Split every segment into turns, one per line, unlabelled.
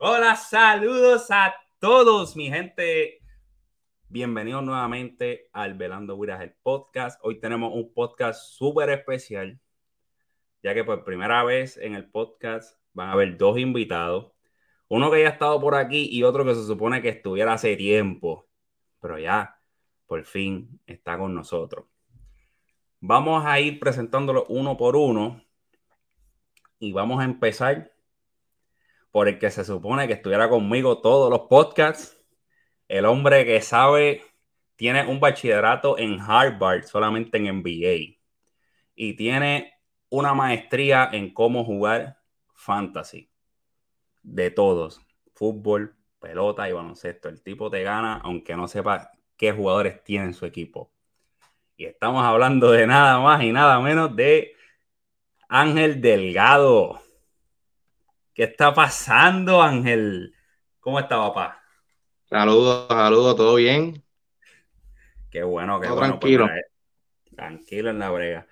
Hola, saludos a todos, mi gente. Bienvenidos nuevamente al Velando Wiras, el podcast. Hoy tenemos un podcast súper especial, ya que por primera vez en el podcast van a haber dos invitados. Uno que ya ha estado por aquí y otro que se supone que estuviera hace tiempo, pero ya por fin está con nosotros. Vamos a ir presentándolo uno por uno y vamos a empezar por el que se supone que estuviera conmigo todos los podcasts, el hombre que sabe, tiene un bachillerato en Harvard, solamente en NBA, y tiene una maestría en cómo jugar fantasy, de todos, fútbol, pelota y baloncesto. El tipo te gana aunque no sepa qué jugadores tiene en su equipo. Y estamos hablando de nada más y nada menos de Ángel Delgado. ¿Qué está pasando, Ángel? ¿Cómo está, papá?
Saludos, saludos, ¿todo bien?
Qué bueno, qué bueno. Pues,
tranquilo.
tranquilo en la brega.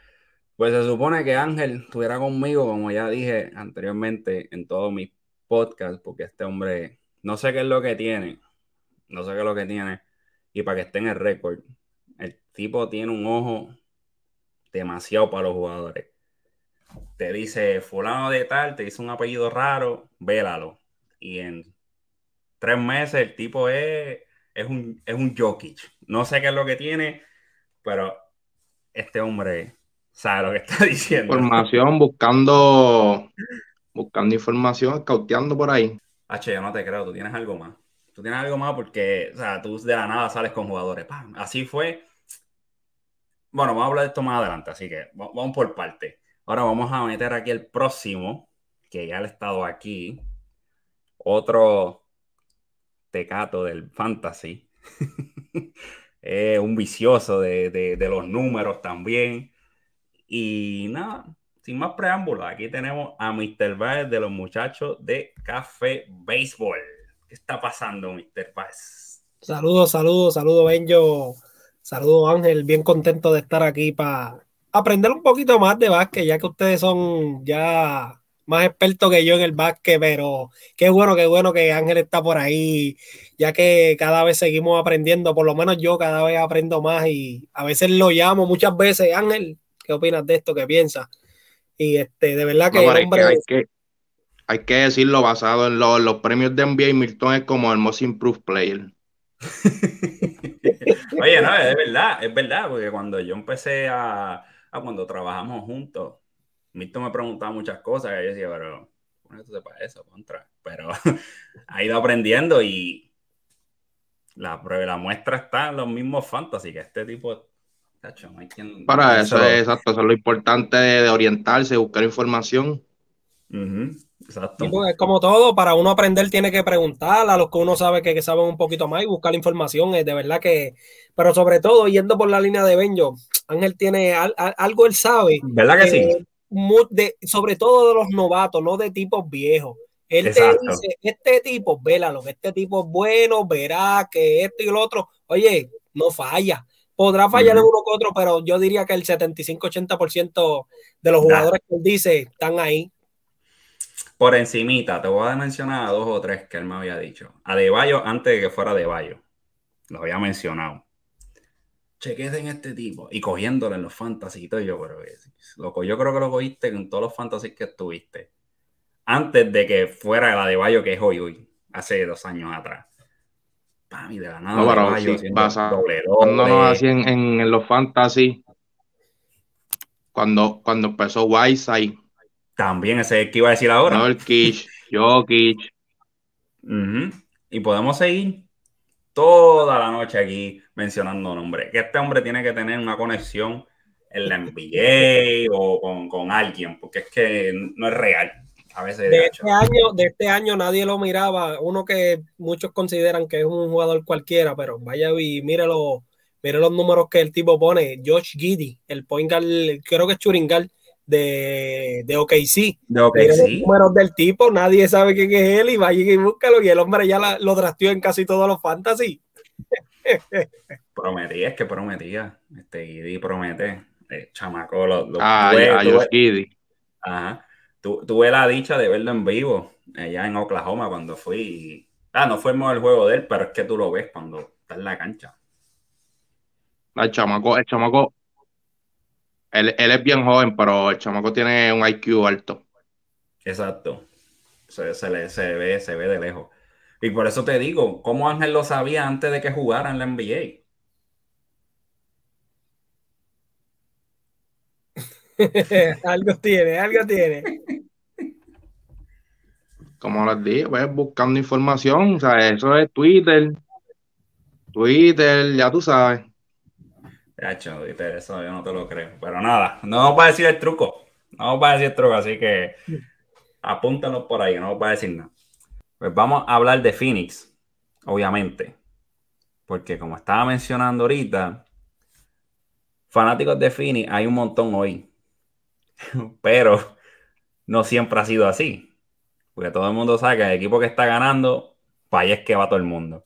Pues se supone que Ángel estuviera conmigo, como ya dije anteriormente en todos mis podcasts, porque este hombre, no sé qué es lo que tiene, no sé qué es lo que tiene, y para que esté en el récord, el tipo tiene un ojo demasiado para los jugadores te dice fulano de tal, te dice un apellido raro, vélalo. Y en tres meses el tipo es, es un, es un Jokic. No sé qué es lo que tiene, pero este hombre sabe lo que está diciendo.
Información, buscando, buscando información, cauteando por ahí.
H, yo no te creo, tú tienes algo más. Tú tienes algo más porque, o sea, tú de la nada sales con jugadores. ¡Pam! Así fue. Bueno, vamos a hablar de esto más adelante, así que vamos por parte. Ahora vamos a meter aquí el próximo, que ya ha estado aquí. Otro tecato del fantasy. un vicioso de, los números también. Y nada, sin más preámbulos, aquí tenemos a Mr. Baez de los muchachos de Café Béisbol. ¿Qué está pasando, Mr. Baez?
Saludos, saludos, saludos, Benjo. Saludos, Ángel. Bien contento de estar aquí para aprender un poquito más de básquet, ya que ustedes son ya más expertos que yo en el básquet, pero qué bueno, qué bueno que Ángel está por ahí, ya que cada vez seguimos aprendiendo, por lo menos yo cada vez aprendo más y a veces lo llamo muchas veces, Ángel, ¿qué opinas de esto? ¿Qué piensas? Y este, de verdad que,
hombre... hay, que hay que decirlo basado en los, premios de NBA, Milton es como el most improved player.
Oye, no, es verdad, es verdad, porque cuando yo empecé a Ah, cuando trabajamos juntos, Milton me preguntaba muchas cosas y yo decía, pero, ¿cómo esto para eso? Contra. Pero ha ido aprendiendo y la, la muestra está en los mismos fantasy que este tipo
para eso es exacto, eso es lo importante de, orientarse, buscar información.
Exacto. Pues, es como todo, para uno aprender tiene que preguntar a los que uno sabe que, saben un poquito más y buscar información. Es de verdad que, pero sobre todo yendo por la línea de Benjo, Ángel tiene algo, él sabe.
¿Verdad que, sí?
sobre todo de los novatos, no de tipos viejos. Él te dice, este tipo, vélalo, este tipo es bueno, verá que esto y lo otro, oye, no falla. Podrá fallar en uno que otro, pero yo diría que el 75-80% de los jugadores que él dice están ahí.
Por encimita, te voy a mencionar a dos o tres que él me había dicho. A De Bayo antes de que fuera De Bayo. Lo había mencionado chequete en este tipo y cogiéndole en los fantasy y todo. Yo, pero loco, yo creo que lo cogiste con todos los fantasy que estuviste antes de que fuera la de Bayo que es hoy, hoy, hace dos años atrás. Pami, de la nada, no, pero Bayo,
sí, no así en, en, los fantasy, cuando, cuando empezó Whiteside.
También ese que iba a decir ahora.
No, el Kish, Jokic.
Y podemos seguir toda la noche aquí mencionando nombres. Que este hombre tiene que tener una conexión en la NBA o con, alguien, porque es que no es real. A veces
de, este año, de este año nadie lo miraba. Uno que muchos consideran que es un jugador cualquiera, pero vaya y mire, los números que el tipo pone. Josh Giddy, el point guard, creo que es Churingal de, de OKC.
De OKC.
Los números del tipo, nadie sabe quién es él y vaya y búscalo. Y el hombre ya lo trasteó en casi todos los fantasy.
prometía, es que prometía. Este Giddy promete. Eh, chamaco, lo,
ah, tuve,
Ajá. tuve la dicha de verlo en vivo allá en Oklahoma cuando fui. Ah, no fue el juego de él, pero es que tú lo ves cuando está en la cancha.
El chamaco, el chamaco, él, es bien joven, pero el chamaco tiene un IQ alto.
Exacto. Se, se, le, se, ve, se ve de lejos. Y por eso te digo, ¿cómo Ángel lo sabía antes de que jugara en la NBA?
algo tiene, algo tiene.
Como les dije, pues buscando información, o sea, eso es Twitter. Twitter, ya tú sabes.
Eso yo no te lo creo. Pero nada, no vamos a decir el truco. No vamos a decir el truco, así que apúntanos por ahí, no vamos a decir nada. Pues vamos a hablar de Phoenix, obviamente. Porque como estaba mencionando ahorita, fanáticos de Phoenix hay un montón hoy. Pero no siempre ha sido así. Porque todo el mundo sabe que el equipo que está ganando, para es que va todo el mundo.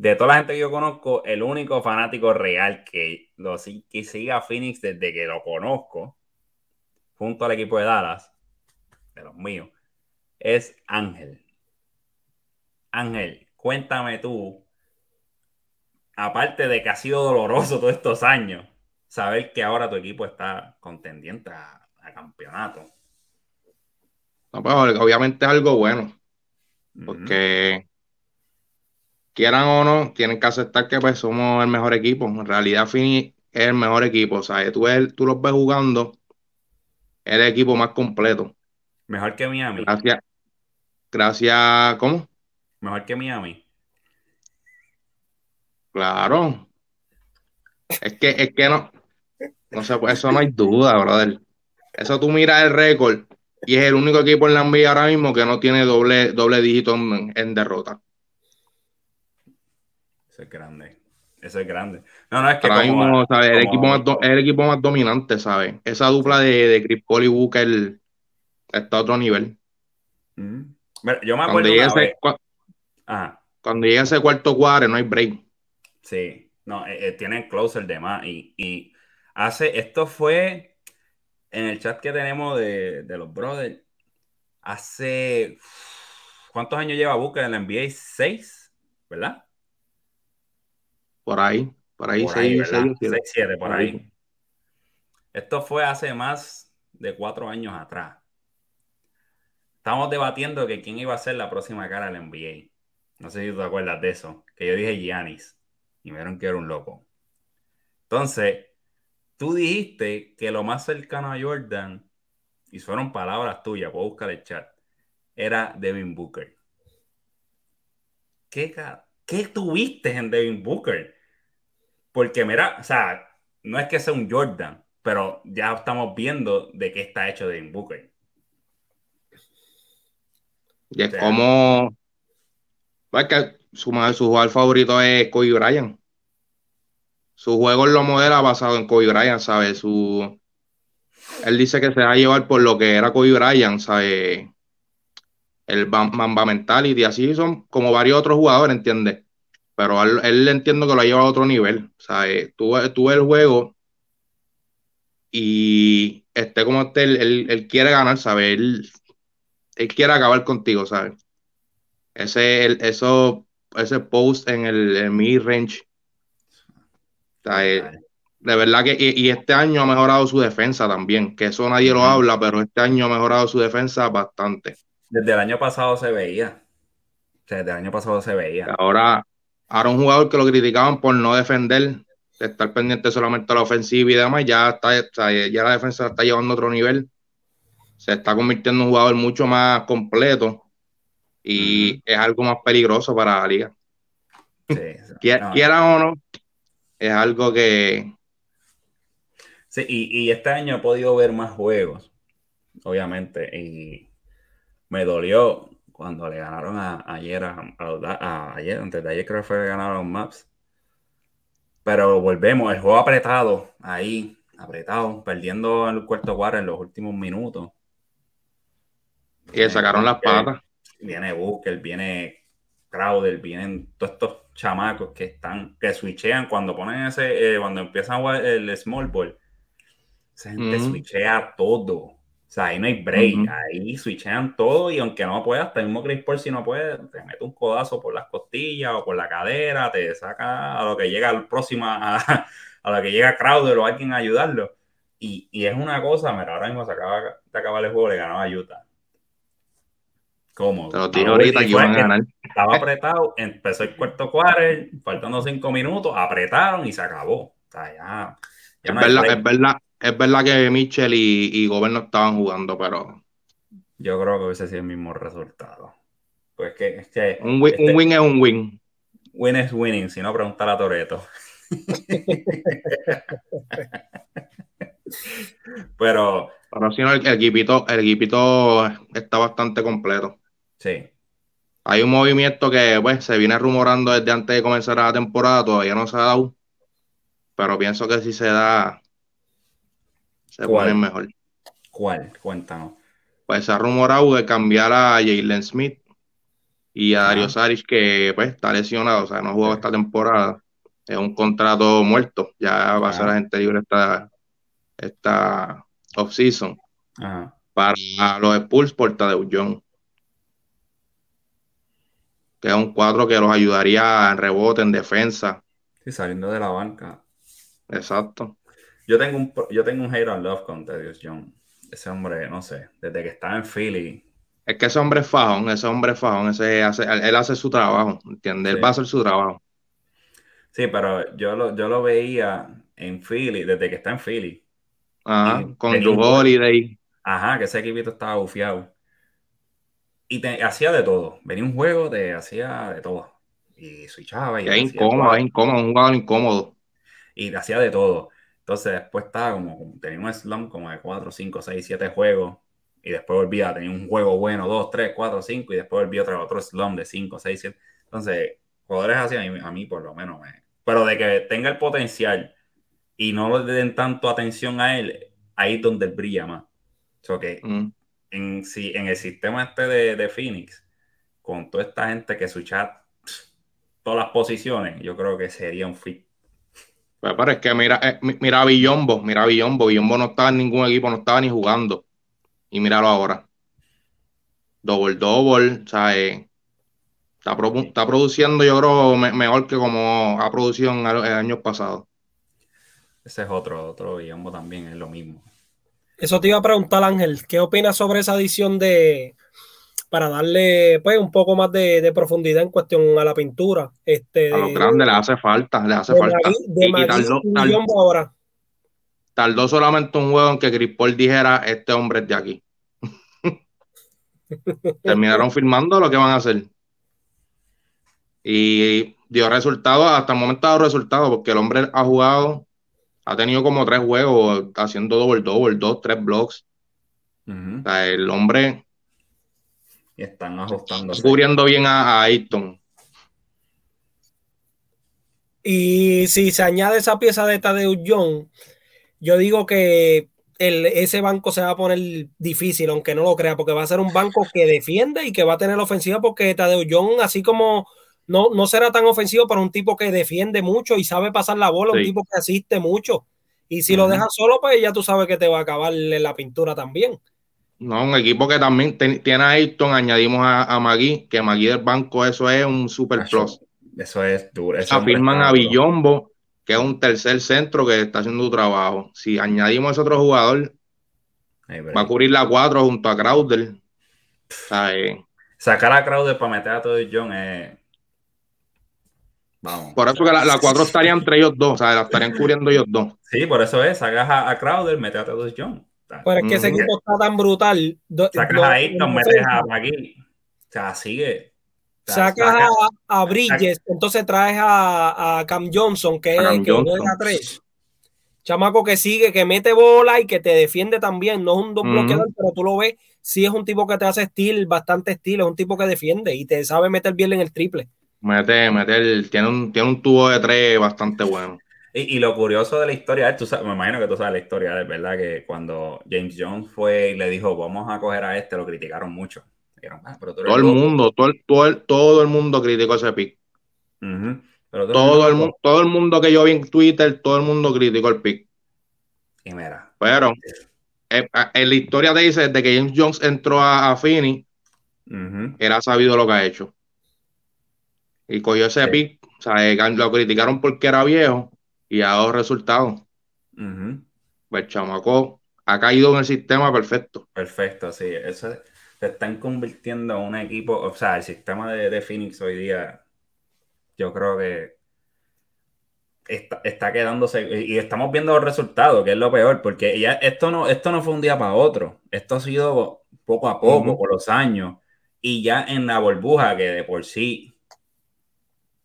De toda la gente que yo conozco, el único fanático real que, lo, que siga a Phoenix desde que lo conozco, junto al equipo de Dallas, de los míos, es Ángel. Ángel, cuéntame tú, aparte de que ha sido doloroso todos estos años, saber que ahora tu equipo está contendiente a, campeonato.
No, pues obviamente es algo bueno, porque quieran o no, tienen que aceptar que pues somos el mejor equipo. En realidad, Fini es el mejor equipo, ¿sabes? Tú, tú los ves jugando, es el equipo más completo.
Mejor que Miami.
Gracias. Gracias, ¿cómo?
Mejor que Miami.
Claro. Es que, es que no, no sé, pues eso no hay duda, brother. Eso tú miras el récord y es el único equipo en la NBA ahora mismo que no tiene doble, doble dígito en, derrota.
Eso es grande. Eso es grande. No, no, es que
ahora mismo, ¿sabes? El, equipo más el equipo más dominante, ¿sabes? Esa dupla de, de Chris Paul y Booker está a otro nivel.
Mm. yo me acuerdo
cuando llega ese cuarto cuadro no hay break.
Sí, no, eh, eh, tienen closer de más. Y, y, hace, esto fue en el chat que tenemos de, los brothers. Hace, ¿cuántos años lleva Booker en la NBA? ¿Seis? ¿Verdad?
Por ahí, por ahí, seis, seis,
siete, por, ahí. Esto fue hace más de cuatro años atrás. Estamos debatiendo que quién iba a ser la próxima cara del NBA. No sé si tú te acuerdas de eso. Que yo dije Giannis. Y me vieron que era un loco. Entonces, tú dijiste que lo más cercano a Jordan, y fueron palabras tuyas, puedo buscar el chat, era Devin Booker. ¿Qué, ¿Qué tuviste en Devin Booker? Porque mira, o sea, no es que sea un Jordan, pero ya estamos viendo de qué está hecho Devin Booker.
Y es como. Es que su, su jugador favorito es Kobe Bryant su juego lo modela basado en Kobe Bryant, ¿sabes? Su, él dice que se va a llevar por lo que era Kobe Bryant, ¿sabes? El Mamba Mentality, así son como varios otros jugadores, ¿entiendes? Pero él, entiendo que lo ha llevado a otro nivel, ¿sabes? Tú, tú el juego y este como este, él, quiere ganar, ¿sabes? Él, quiere acabar contigo, ¿sabes? Ese, eso, ese post en el mid-range eh, de verdad que, y, este año ha mejorado su defensa también, que eso nadie lo habla, pero este año ha mejorado su defensa bastante.
Desde el año pasado se veía. desde el año pasado se veía.
Ahora, ahora un jugador que lo criticaban por no defender, de estar pendiente solamente a la ofensiva y demás, ya está, ya la defensa está llevando a otro nivel. Se está convirtiendo en un jugador mucho más completo y es algo más peligroso para la liga. Quiera o no, es algo que...
Sí, y, este año he podido ver más juegos, obviamente, y me dolió cuando le ganaron a, ayer, a, ayer, antes de ayer creo que fue que ganaron Maps. Pero volvemos, el juego apretado, ahí, apretado, perdiendo en el cuarto cuarto en los últimos minutos.
Y le sacaron las patas.
Viene Booker, viene Crowder, vienen todos estos chamacos que están, que switchean cuando ponen ese, eh, cuando empiezan el small ball. Esa gente switchea todo. O sea, ahí no hay break, ahí switchean todo y aunque no puedas, hasta el mismo Chris Paul si no puede, te mete un codazo por las costillas o por la cadera, te saca a lo que llega al próximo, a, a lo que llega Crowder o alguien a ayudarlo. Y, y, es una cosa, mira, ahora mismo se acaba de acabar el juego, le ganó a Utah. ¿Cómo?
Te lo tiro ahorita que iban a ganar.
Estaba apretado, empezó el cuarto quarter, faltando cinco minutos, apretaron y se acabó. O sea, ya,
es, verdad, es, verdad, es verdad que Mitchell y, y Gobert no estaban jugando, pero.
Yo creo que hubiese sido el mismo resultado. Pues que, es que
un, win, un win es un win.
Win es winning, si no preguntar a Toreto. Pero.
Pero si no, el, equipito, el equipito está bastante completo.
Sí.
Hay un movimiento que pues, se viene rumorando desde antes de comenzar la temporada, todavía no se ha dado. Pero pienso que si se da, se pone mejor.
¿Cuál? Cuéntanos.
Pues se ha rumorado de cambiar a Jalen Smith y a Dario Saric, que pues está lesionado, o sea, no jugó esta temporada. Es un contrato muerto. Ya va a ser la gente libre esta, esta off-season. Para los Spurs por Tadeu John. Que es un cuadro que los ayudaría en rebote, en defensa.
Sí, saliendo de la banca.
Exacto.
Yo tengo un, yo tengo un hate on love con Teddy John. Ese hombre, no sé, desde que estaba en Philly.
Es que ese hombre es fajón, ese hombre es fajón, ese hace, él hace su trabajo, ¿entiendes? Él va a hacer su trabajo.
Sí, pero yo lo, yo lo veía en Philly, desde que está en Philly.
Ajá, con Drew Holiday.
Ajá, que ese equipito estaba bufiado. Y hacía de todo. Venía un juego, te hacía de todo. Y switchaba. Y
es incómodo, es incómodo, un jugador incómodo.
Y hacía de todo. Entonces después estaba como, tenía un slump como de 4, 5, 6, 7 juegos. Y después volvía, tenía un juego bueno, 2, 3, 4, 5. Y después volvía otro, otro slump de 5, 6, 7. Entonces, jugadores así a mí, a mí por lo menos me... Pero de que tenga el potencial y no le den tanto atención a él, ahí es donde él brilla más. O que mm. en, si, en el sistema este de, de, Phoenix, con toda esta gente que su chat, todas las posiciones, yo creo que sería un fit.
Pues, pero es que mira, eh, mira a Villombo, mira a Villombo, Villombo no estaba en ningún equipo, no estaba ni jugando. Y míralo ahora. Double double, o sea, eh, está, está, produciendo, yo creo, mejor que como ha producido en, en años pasados.
Ese es otro, otro Villombo también, es lo mismo.
Eso te iba a preguntar, Ángel, ¿qué opinas sobre esa adición de, para darle pues un poco más de, profundidad en cuestión a la pintura? Este,
a los grandes le hace falta, le hace falta.
y, tardó, ahora.
tardó solamente un juego en que Chris Paul dijera, este hombre es de aquí. Terminaron firmando lo que van a hacer. Y dio resultados, hasta el momento ha dado resultados, porque el hombre ha jugado ha tenido como tres juegos haciendo doble doble, dos, tres blocks. o sea, el hombre
y están ajustando.
Cubriendo bien a, Ayton.
Y si se añade esa pieza de Tadeu John, yo digo que el, ese banco se va a poner difícil, aunque no lo crea, porque va a ser un banco que defiende y que va a tener ofensiva, porque Tadeu John, así como no, no será tan ofensivo para un tipo que defiende mucho y sabe pasar la bola, un tipo que asiste mucho. Y si lo dejas solo, pues ya tú sabes que te va a acabar la pintura también.
No, un equipo que también tiene a Ayrton, añadimos a, a Magui, que Magui del banco, eso es un super plus.
Eso es duro.
Afirman a Villombo, que es un tercer centro que está haciendo su trabajo. Si añadimos a ese otro jugador, va a cubrir la cuatro junto a Crowder.
Sacar a Crowder para meter a todo John es
por eso que la, cuatro estaría entre ellos dos, o sea, la estarían cubriendo ellos dos.
Sí, por eso es, sacas a, Crowder, metes a todos John.
Pero es que ese equipo está tan brutal.
Sacas a Ayton, metes a McGee. O sea, sigue.
sacas a, Bridges, entonces traes a, Cam Johnson, que es el que juega tres. Chamaco que sigue, que mete bola y que te defiende también. No es un dos bloqueador, pero tú lo ves, sí es un tipo que te hace estilo, bastante estilo, es un tipo que defiende y te sabe meter bien en el triple.
Mete, mete tiene, un, tiene un tubo de tres bastante bueno.
Y, y lo curioso de la historia, tú me imagino que tú sabes la historia, es verdad que cuando James Jones fue y le dijo, vamos a coger a este, lo criticaron mucho.
Ah, todo el mundo, todo el, todo, el, todo el mundo criticó ese pick. todo, el, mundo, todo el mundo que yo vi en Twitter, todo el mundo criticó el pick.
Y mira.
Pero eh, en la historia te dice, desde que James Jones entró a, a Finney, era sabido lo que ha hecho. Y cogió ese pick, o sea, eh, lo criticaron porque era viejo y ha dado resultados. Pues chamaco ha caído en el sistema perfecto.
Perfecto, sí. Eso se están convirtiendo en un equipo, o sea, el sistema de, de Phoenix hoy día, yo creo que está, quedándose y estamos viendo los resultados, que es lo peor, porque ya esto no, esto no fue un día para otro, esto ha sido poco a poco, por los años, y ya en la burbuja que de por sí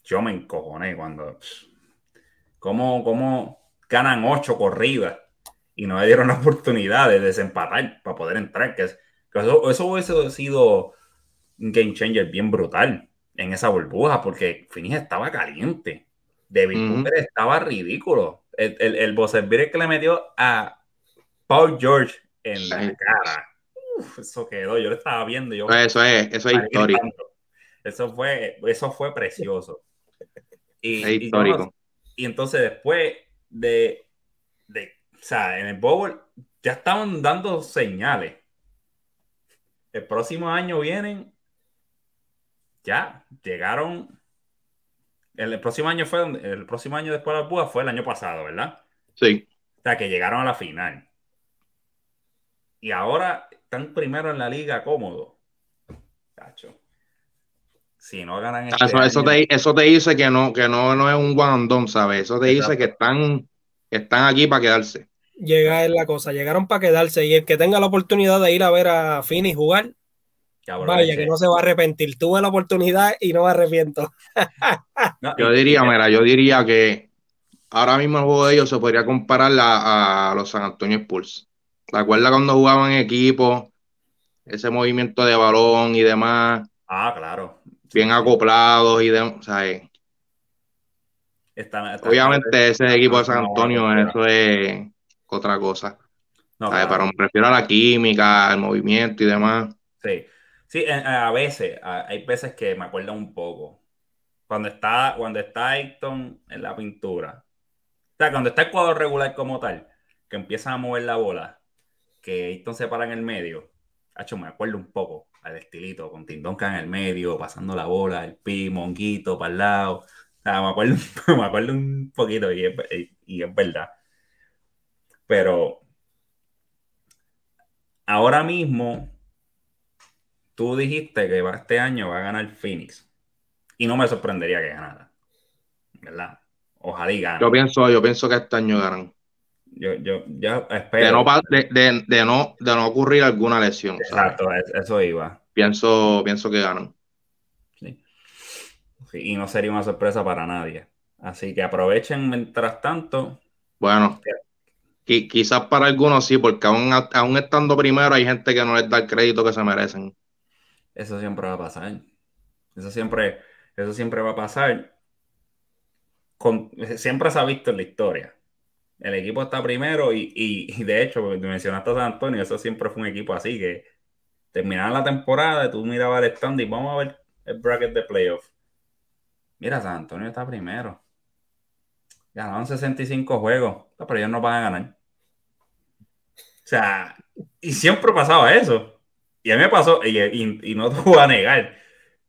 yo me encojoné cuando cómo, cómo ganan ocho corridas y no me dieron la oportunidad de desempatar para poder entrar, que, eso, eso hubiese sido un game changer bien brutal en esa burbuja, porque Finis estaba caliente. David Cooper estaba ridículo. El, el, el que le metió a Paul George en la cara. eso quedó, yo lo estaba viendo. Yo,
eso es, eso es histórico.
Eso fue, eso fue precioso. Y,
es histórico.
Y, entonces después de, de, o sea, en el Bowl ya estaban dando señales. El próximo año vienen, ya llegaron el, próximo año fue el próximo año después de la Púa fue el año pasado, ¿verdad?
Sí.
O sea, que llegaron a la final. Y ahora están primero en la liga cómodo. Si no ganan
este eso, te, eso, te, dice que no, que no, no es un one and ¿sabes? Eso te dice que están, están aquí para quedarse.
Llega es la cosa, llegaron para quedarse. Y el que tenga la oportunidad de ir a ver a Fini jugar, Vaya, que no se va a arrepentir. Tuve la oportunidad y no me arrepiento.
yo diría, mira, yo diría que ahora mismo el juego de ellos se podría comparar a, los San Antonio Spurs. ¿Te acuerdas cuando jugaban en equipo? Ese movimiento de balón y demás.
Ah, claro.
Bien acoplados y demás. Obviamente ese equipo de San Antonio, eso es otra cosa. Pero me refiero a la química, al movimiento y demás.
Sí. Sí, a veces, hay veces que me acuerdo un poco. Cuando está, cuando está Ayton en la pintura. O sea, cuando está el cuadro regular como tal, que empieza a mover la bola, que Ayton se para en el medio. Hacho, me acuerdo un poco al estilito, con Tindonka en el medio, pasando la bola, el pi, monguito para el lado. Me acuerdo, me acuerdo un poquito y es, y es verdad. Pero ahora mismo tú dijiste que este año va a ganar Phoenix. Y no me sorprendería que ganara. ¿Verdad? Ojalá y gane.
Yo pienso, yo pienso que este año ganan.
Yo, yo, yo espero.
De no, de, no, de no ocurrir alguna lesión.
Exacto, eso iba.
Pienso, pienso que ganan.
Sí. Y no sería una sorpresa para nadie. Así que aprovechen mientras tanto.
Bueno, quizás para algunos sí, porque aún, aún estando primero hay gente que no les da el crédito que se merecen.
Eso siempre va a pasar. Eso siempre, eso siempre va a pasar. Con, siempre se ha visto en la historia. El equipo está primero y, de hecho, mencionaste a San Antonio, eso siempre fue un equipo así que terminaba la temporada, tú mirabas el stand y vamos a ver el bracket de playoff. Mira, San Antonio está primero. Ganaron 65 juegos, pero ellos no van a ganar. O sea, y siempre pasaba eso. Y a mí me pasó, y, no te voy a negar,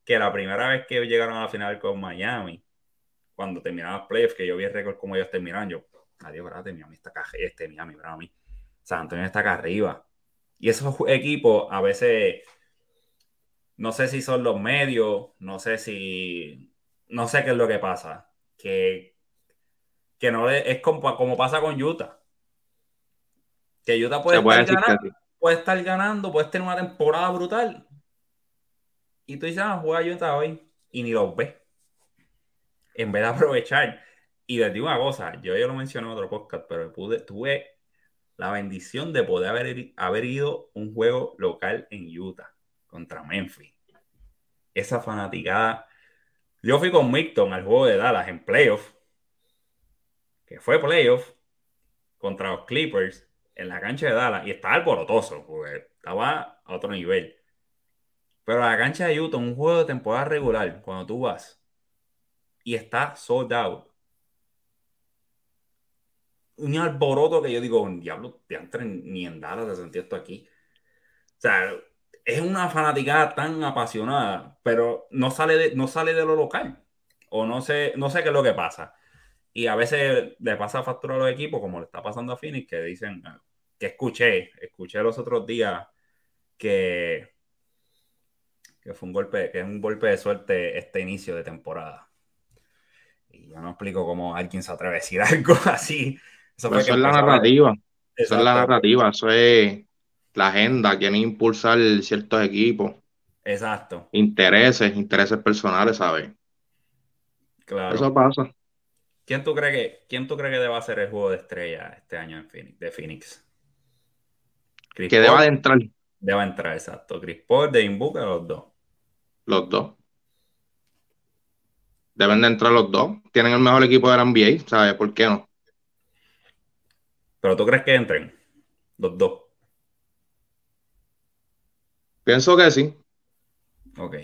que la primera vez que llegaron a la final con Miami, cuando terminaban los playoffs, que yo vi el récord como ellos terminaron, yo, adiós, espérate, Miami está acá, este Miami, Miami, San Antonio está acá arriba. Y esos equipos a veces, no sé si son los medios, no sé si, no sé qué es lo que pasa, que, que no es como, como pasa con Utah. Que Utah puede, estar puede estar ganando, puede tener una temporada brutal. Y tú dices, ah, juega Utah hoy. Y ni los ves. En vez de aprovechar. Y les digo una cosa, yo ya lo mencioné en otro podcast, pero pude, tuve la bendición de poder haber, haber ido un juego local en Utah contra Memphis. Esa fanaticada. Yo fui con Micton al juego de Dallas en playoff, que fue playoff contra los Clippers en la cancha de Dallas y estaba alborotoso, porque estaba a otro nivel. Pero la cancha de Utah, un juego de temporada regular, cuando tú vas y está sold out, un alboroto que yo digo, diablo, te ni en Dallas se sentía esto aquí. O sea, es una fanaticada tan apasionada, pero no sale de, no sale de lo local. O no sé, no sé qué es lo que pasa. Y a veces le pasa factura a los equipos, como le está pasando a Phoenix, que dicen, ah, que escuché, escuché los otros días que, que fue un golpe, que es un golpe de suerte este inicio de temporada. Y yo no explico cómo alguien se atreve a decir algo así
eso, es la narrativa. Eso es la narrativa. Eso es la agenda. Quieren impulsar ciertos equipos.
Exacto.
Intereses, intereses personales, ¿sabes?
Claro.
Eso pasa.
¿Quién tú crees que, quién tú crees que deba ser el juego de estrella este año en Phoenix, de Phoenix?
que deba de entrar.
Deba entrar, exacto. Chris Paul, de Booker, los dos.
Los dos. Deben de entrar los dos. Tienen el mejor equipo de la NBA, ¿sabes? ¿Por qué no?
¿Pero tú crees que entren los dos?
Pienso que sí.
Ok.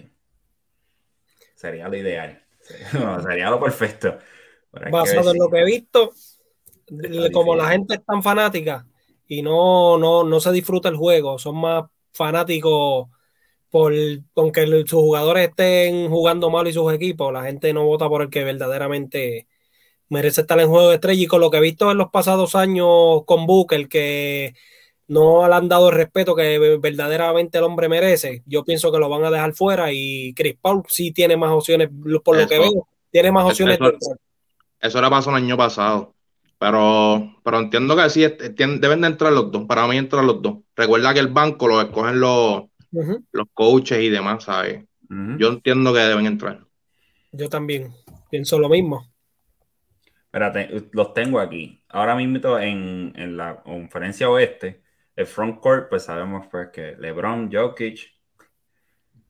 Sería lo ideal. Sería lo perfecto.
Basado en lo que he visto, como la gente es tan fanática y no, no, no se disfruta el juego, son más fanáticos por aunque sus jugadores estén jugando mal y sus equipos, la gente no vota por el que verdaderamente merece estar en juego de estrella y con lo que he visto en los pasados años con Booker, que no le han dado el respeto que verdaderamente el hombre merece, yo pienso que lo van a dejar fuera y Chris Paul sí tiene más opciones, por lo que veo, tiene más opciones.
Eso, eso le pasó el año pasado, pero, pero entiendo que sí, deben de entrar los dos, para mí entran los dos. Recuerda que el banco lo escogen los, los coaches y demás, ¿sabes? Yo entiendo que deben entrar.
Yo también pienso lo mismo.
Espérate, los tengo aquí. Ahora mismo en, en la conferencia oeste, el front court, pues sabemos pues que LeBron, Jokic.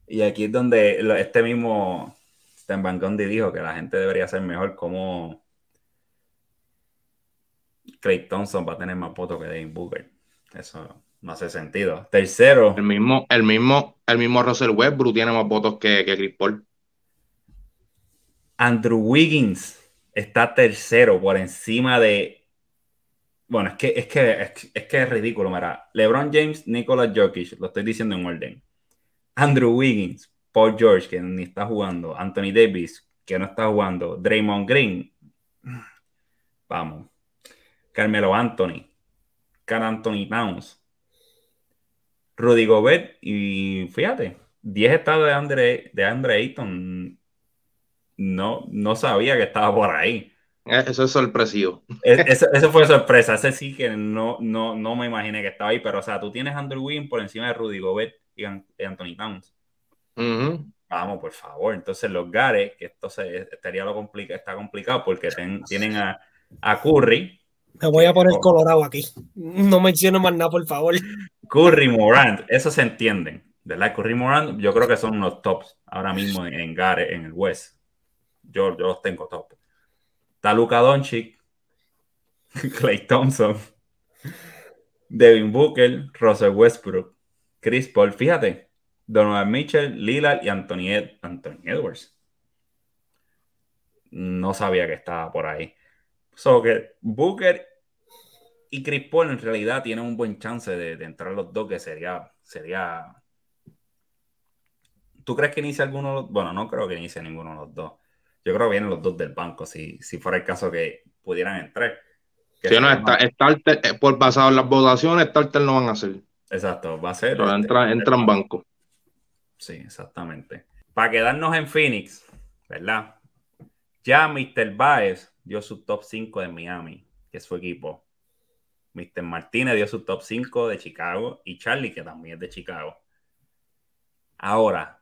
Y aquí es donde este mismo Stan Van Gundy dijo que la gente debería ser mejor como Clay Thompson va a tener más votos que Devin Booker. Eso no hace sentido. Tercero.
El mismo, el mismo, el mismo Russell Westbrook tiene más votos que, que Chris Paul.
Andrew Wiggins está tercero por encima de. Bueno, es que es, que, es, que es ridículo, mira. LeBron James, Nicolas Jokic, lo estoy diciendo en orden. Andrew Wiggins, Paul George, que ni está jugando. Anthony Davis, que no está jugando. Draymond Green. Vamos. Carmelo Anthony. Carl Anthony Towns. Rudy Gobert. Y fíjate, 10 estados de Andre, de Andre Ayton no, no sabía que estaba por ahí.
Eh, eso es sorpresivo.
Eso, fue sorpresa. Ese sí que no, no, no me imaginé que estaba ahí. Pero, o sea, tú tienes a Andrew Wiggins por encima de Rudy Gobert y, Anthony Towns. Vamos, por favor. Entonces, los Gares, que esto se, estaría lo complica, está complicado porque tienen a, a, Curry.
Me voy a poner colorado aquí. No menciono más nada, por favor.
Curry, Morant, eso se entienden. ¿Verdad? Curry Morant, yo creo que son los tops ahora mismo en, en Gare, en el West yo, yo los tengo top. Está Luka Doncic, Clay Thompson, Devin Booker, Russell Westbrook, Chris Paul, fíjate, Donovan Mitchell, Lillard y Anthony, Anthony Edwards. No sabía que estaba por ahí. So que Booker y Chris Paul en realidad tienen un buen chance de, entrar los dos, que sería, sería. ¿Tú crees que inicia alguno? Bueno, no creo que inicie ninguno de los dos. Yo creo que vienen los dos del banco, si, si fuera el caso que pudieran entrar.
Si no, está, eh, por basado en las votaciones, Starter no van a hacer.
Exacto, va a ser.
Pero este, entra, en banco.
Sí, exactamente. Para quedarnos en Phoenix, ¿verdad? Ya Mr. Baez dio su top 5 de Miami, que es su equipo. Mr. Martínez dio su top 5 de Chicago y Charlie, que también es de Chicago. Ahora,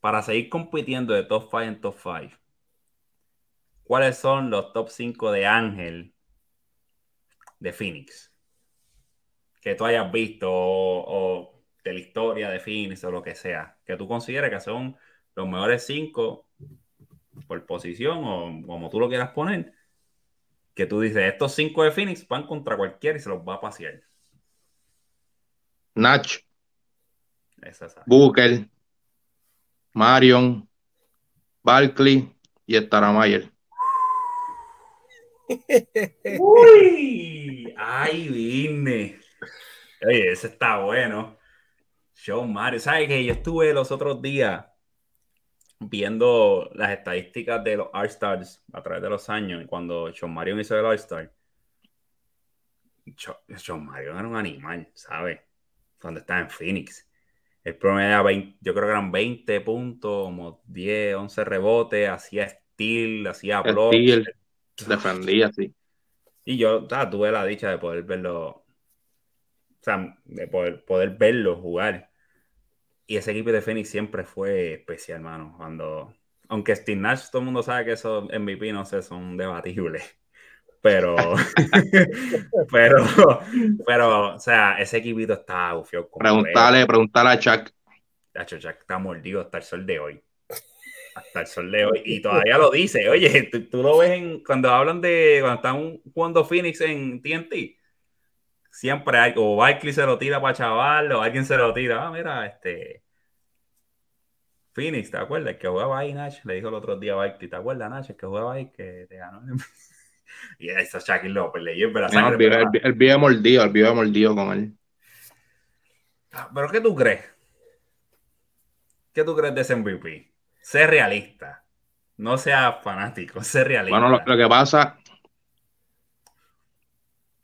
para seguir compitiendo de top 5 en top 5, ¿cuáles son los top 5 de Ángel de Phoenix? Que tú hayas visto o, de la historia de Phoenix o lo que sea. Que tú consideres que son los mejores 5 por posición o como tú lo quieras poner. Que tú dices, estos 5 de Phoenix van contra cualquiera y se los va a pasear.
Nach. Booker. Marion. Barkley y Staramayer.
Uy, ay, vine. Oye, ese está bueno. Sean Mario, ¿sabes que Yo estuve los otros días viendo las estadísticas de los All-Stars a través de los años, y cuando Sean Mario hizo el All-Star, Sean Mario era un animal, ¿sabes? Cuando estaba en Phoenix. El promedio era 20, yo creo que eran 20 puntos, como 10, 11 rebotes, hacía steel, hacía block.
Defendía, sí.
Y yo tuve la dicha de poder verlo, o sea, de poder, poder verlo jugar. Y ese equipo de Phoenix siempre fue especial, hermano. Cuando, aunque Steve Nash, todo el mundo sabe que esos MVP, no sé, son debatibles. Pero, pero, pero, o sea, ese equipito está ufio.
Preguntarle, preguntarle a Chuck.
Chuck está mordido hasta el sol de hoy. Hasta el sol de hoy. Y todavía lo dice. Oye, tú, lo ves en, cuando hablan de, cuando están jugando Phoenix en TNT. Siempre hay, o Barkley se lo tira para chaval, o alguien se lo tira. Ah, mira, este. Phoenix, ¿te acuerdas? El que jugaba ahí, Nash. Le dijo el otro día a Barkley, ¿te acuerdas, Nash? El que jugaba ahí que te ganó. Y ahí está Shaquille López, le lleva la
sangre. No, el, el, vive mordido, el vive mordido con él.
Ah, ¿Pero qué tú crees? ¿Qué tú crees de ese MVP? Sé realista. No sea fanático, sé realista.
Bueno, lo, que pasa...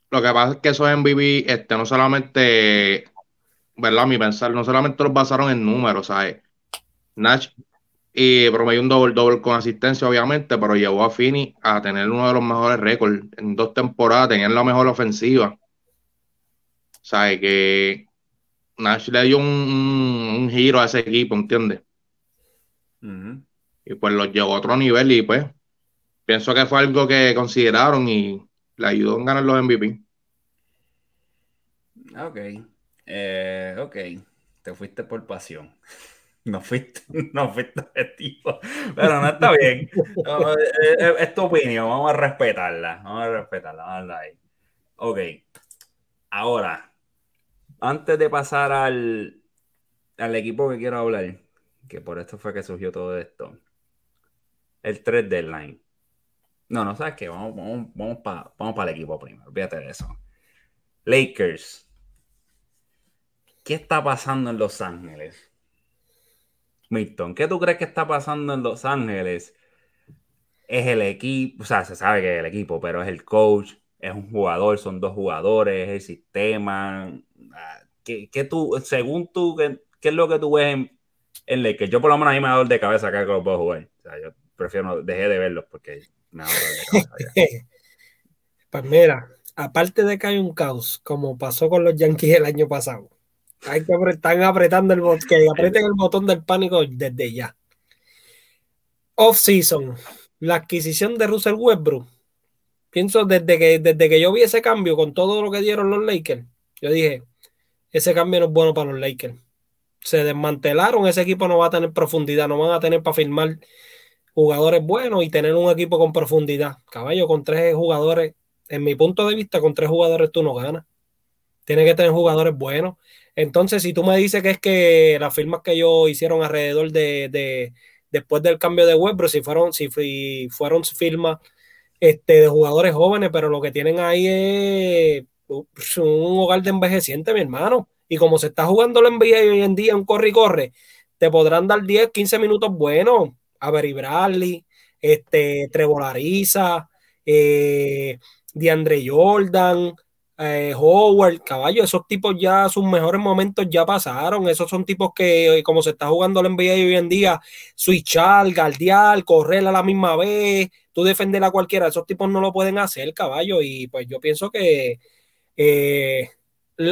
Lo que pasa es que esos MVP, este, no solamente, ¿verdad? Mi pensar, no solamente los basaron en números, ¿sabes? Nash y promedió un doble doble con asistencia, obviamente, pero llevó a Fini a tener uno de los mejores récords. En dos temporadas tenían la mejor ofensiva. Sea, que Nash le dio un, giro a ese equipo, ¿entiendes? Y pues los llevó a otro nivel y pues pienso que fue algo que consideraron y le ayudó a ganar los MVP.
Ok. Eh, ok. Te fuiste por pasión. No fuiste, no fuiste objetivo, pero no está bien. Eh, eh, es, tu opinión, vamos a respetarla. Vamos a respetarla. Vamos a ahí. Ok. Ahora, antes de pasar al, al equipo que quiero hablar, que por esto fue que surgió todo esto, el 3 deadline. No, no sabes qué, vamos, vamos, vamos para vamos el equipo primero, olvídate de eso. Lakers. ¿Qué está pasando en Los Ángeles? Milton, ¿qué tú crees que está pasando en Los Ángeles? Es el equipo, o sea, se sabe que es el equipo, pero es el coach, es un jugador, son dos jugadores, es el sistema. Ah, ¿Qué, tú, según tú, qué, es lo que tú ves en, en Lakers? Yo por lo menos a mí me da dolor de cabeza acá que los puedo jugar. O sea, yo prefiero no, dejé de verlos porque me da dolor de cabeza.
pues mira, aparte de que hay un caos, como pasó con los Yankees el año pasado, hay que están apretando el botón, que aprieten el botón del pánico desde ya. Off-season, la adquisición de Russell Westbrook. Pienso desde que, desde que yo vi ese cambio con todo lo que dieron los Lakers, yo dije, ese cambio no es bueno para los Lakers. Se desmantelaron, ese equipo no va a tener profundidad, no van a tener para firmar jugadores buenos y tener un equipo con profundidad. Caballo, con tres jugadores, en mi punto de vista, con tres jugadores tú no ganas. Tienes que tener jugadores buenos. Entonces, si tú me dices que es que las firmas que ellos hicieron alrededor de, después del cambio de web, pero si fueron, si fueron firmas este, de jugadores jóvenes, pero lo que tienen ahí es un hogar de envejeciente, mi hermano. Y como se está jugando la NBA hoy en día, un corre y corre, te podrán dar 10, 15 minutos buenos. A Berry Bradley, este, Trevor Ariza, eh, DeAndre Jordan, eh, Howard, caballo, esos tipos ya, sus mejores momentos ya pasaron. Esos son tipos que, eh, como se está jugando la NBA hoy en día, switchar, guardiar, correr a la misma vez, tú defender a cualquiera, esos tipos no lo pueden hacer, caballo. Y pues yo pienso que,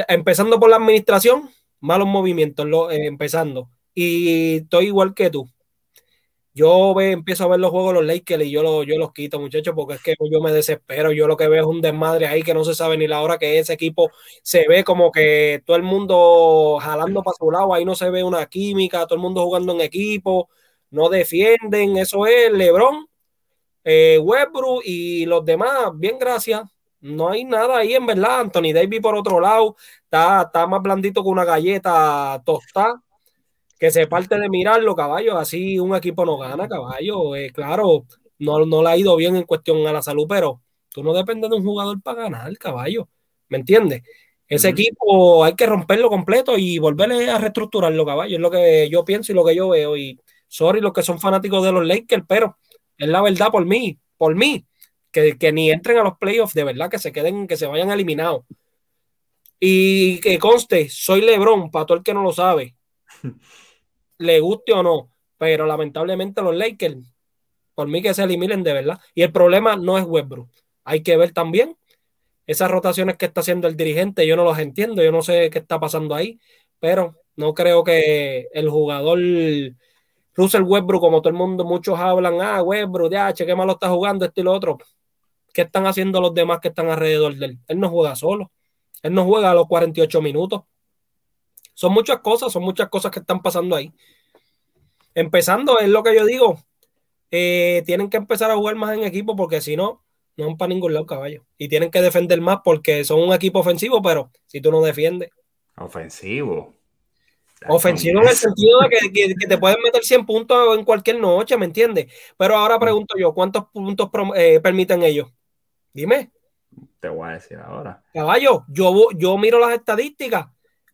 empezando por la administración, malos movimientos, lo, empezando. Y estoy igual que tú yo ve, empiezo a ver los juegos los Lakers y yo, yo los quito, muchachos, porque es que yo me desespero. Yo lo que veo es un desmadre ahí que no se sabe ni la hora que ese equipo se ve como que todo el mundo jalando para su lado. Ahí no se ve una química, todo el mundo jugando en equipo, no defienden. Eso es LeBron, eh, Westbrook y los demás. Bien, gracias. No hay nada ahí en verdad. Anthony Davis por otro lado está, está más blandito que una galleta tostada que se parte de mirarlo, caballo. Así un equipo no gana, caballo. Eh, claro, no, no le ha ido bien en cuestión a la salud, pero tú no dependes de un jugador para ganar, caballo. ¿Me entiendes? Ese equipo hay que romperlo completo y volverle a reestructurarlo, caballo. Es lo que yo pienso y lo que yo veo. Y sorry los que son fanáticos de los Lakers, pero es la verdad por mí, por mí, que, que ni entren a los playoffs, de verdad, que se queden, que se vayan eliminados. Y que conste, soy Lebron, para todo el que no lo sabe, le guste o no, pero lamentablemente los Lakers, por mí que se eliminen de verdad. Y el problema no es Westbrook. Hay que ver también esas rotaciones que está haciendo el dirigente, yo no los entiendo, yo no sé qué está pasando ahí, pero no creo que el jugador Russell Westbrook, como todo el mundo, muchos hablan, ah, Westbrook, ya, che, qué malo está jugando, esto y lo otro. ¿Qué están haciendo los demás que están alrededor de él? Él no juega solo. Él no juega a los 48 minutos. Son muchas cosas, son muchas cosas que están pasando ahí. Empezando, es lo que yo digo, eh, tienen que empezar a jugar más en equipo porque si no, no van para ningún lado, caballo. Y tienen que defender más porque son un equipo ofensivo, pero si tú no defiendes.
Ofensivo.
Ofensivo en el sentido de que, te pueden meter 100 puntos en cualquier noche, ¿me entiendes? Pero ahora mm. pregunto yo, ¿cuántos puntos eh, permiten ellos? Dime.
Te voy a decir ahora.
Caballo, yo, yo miro las estadísticas.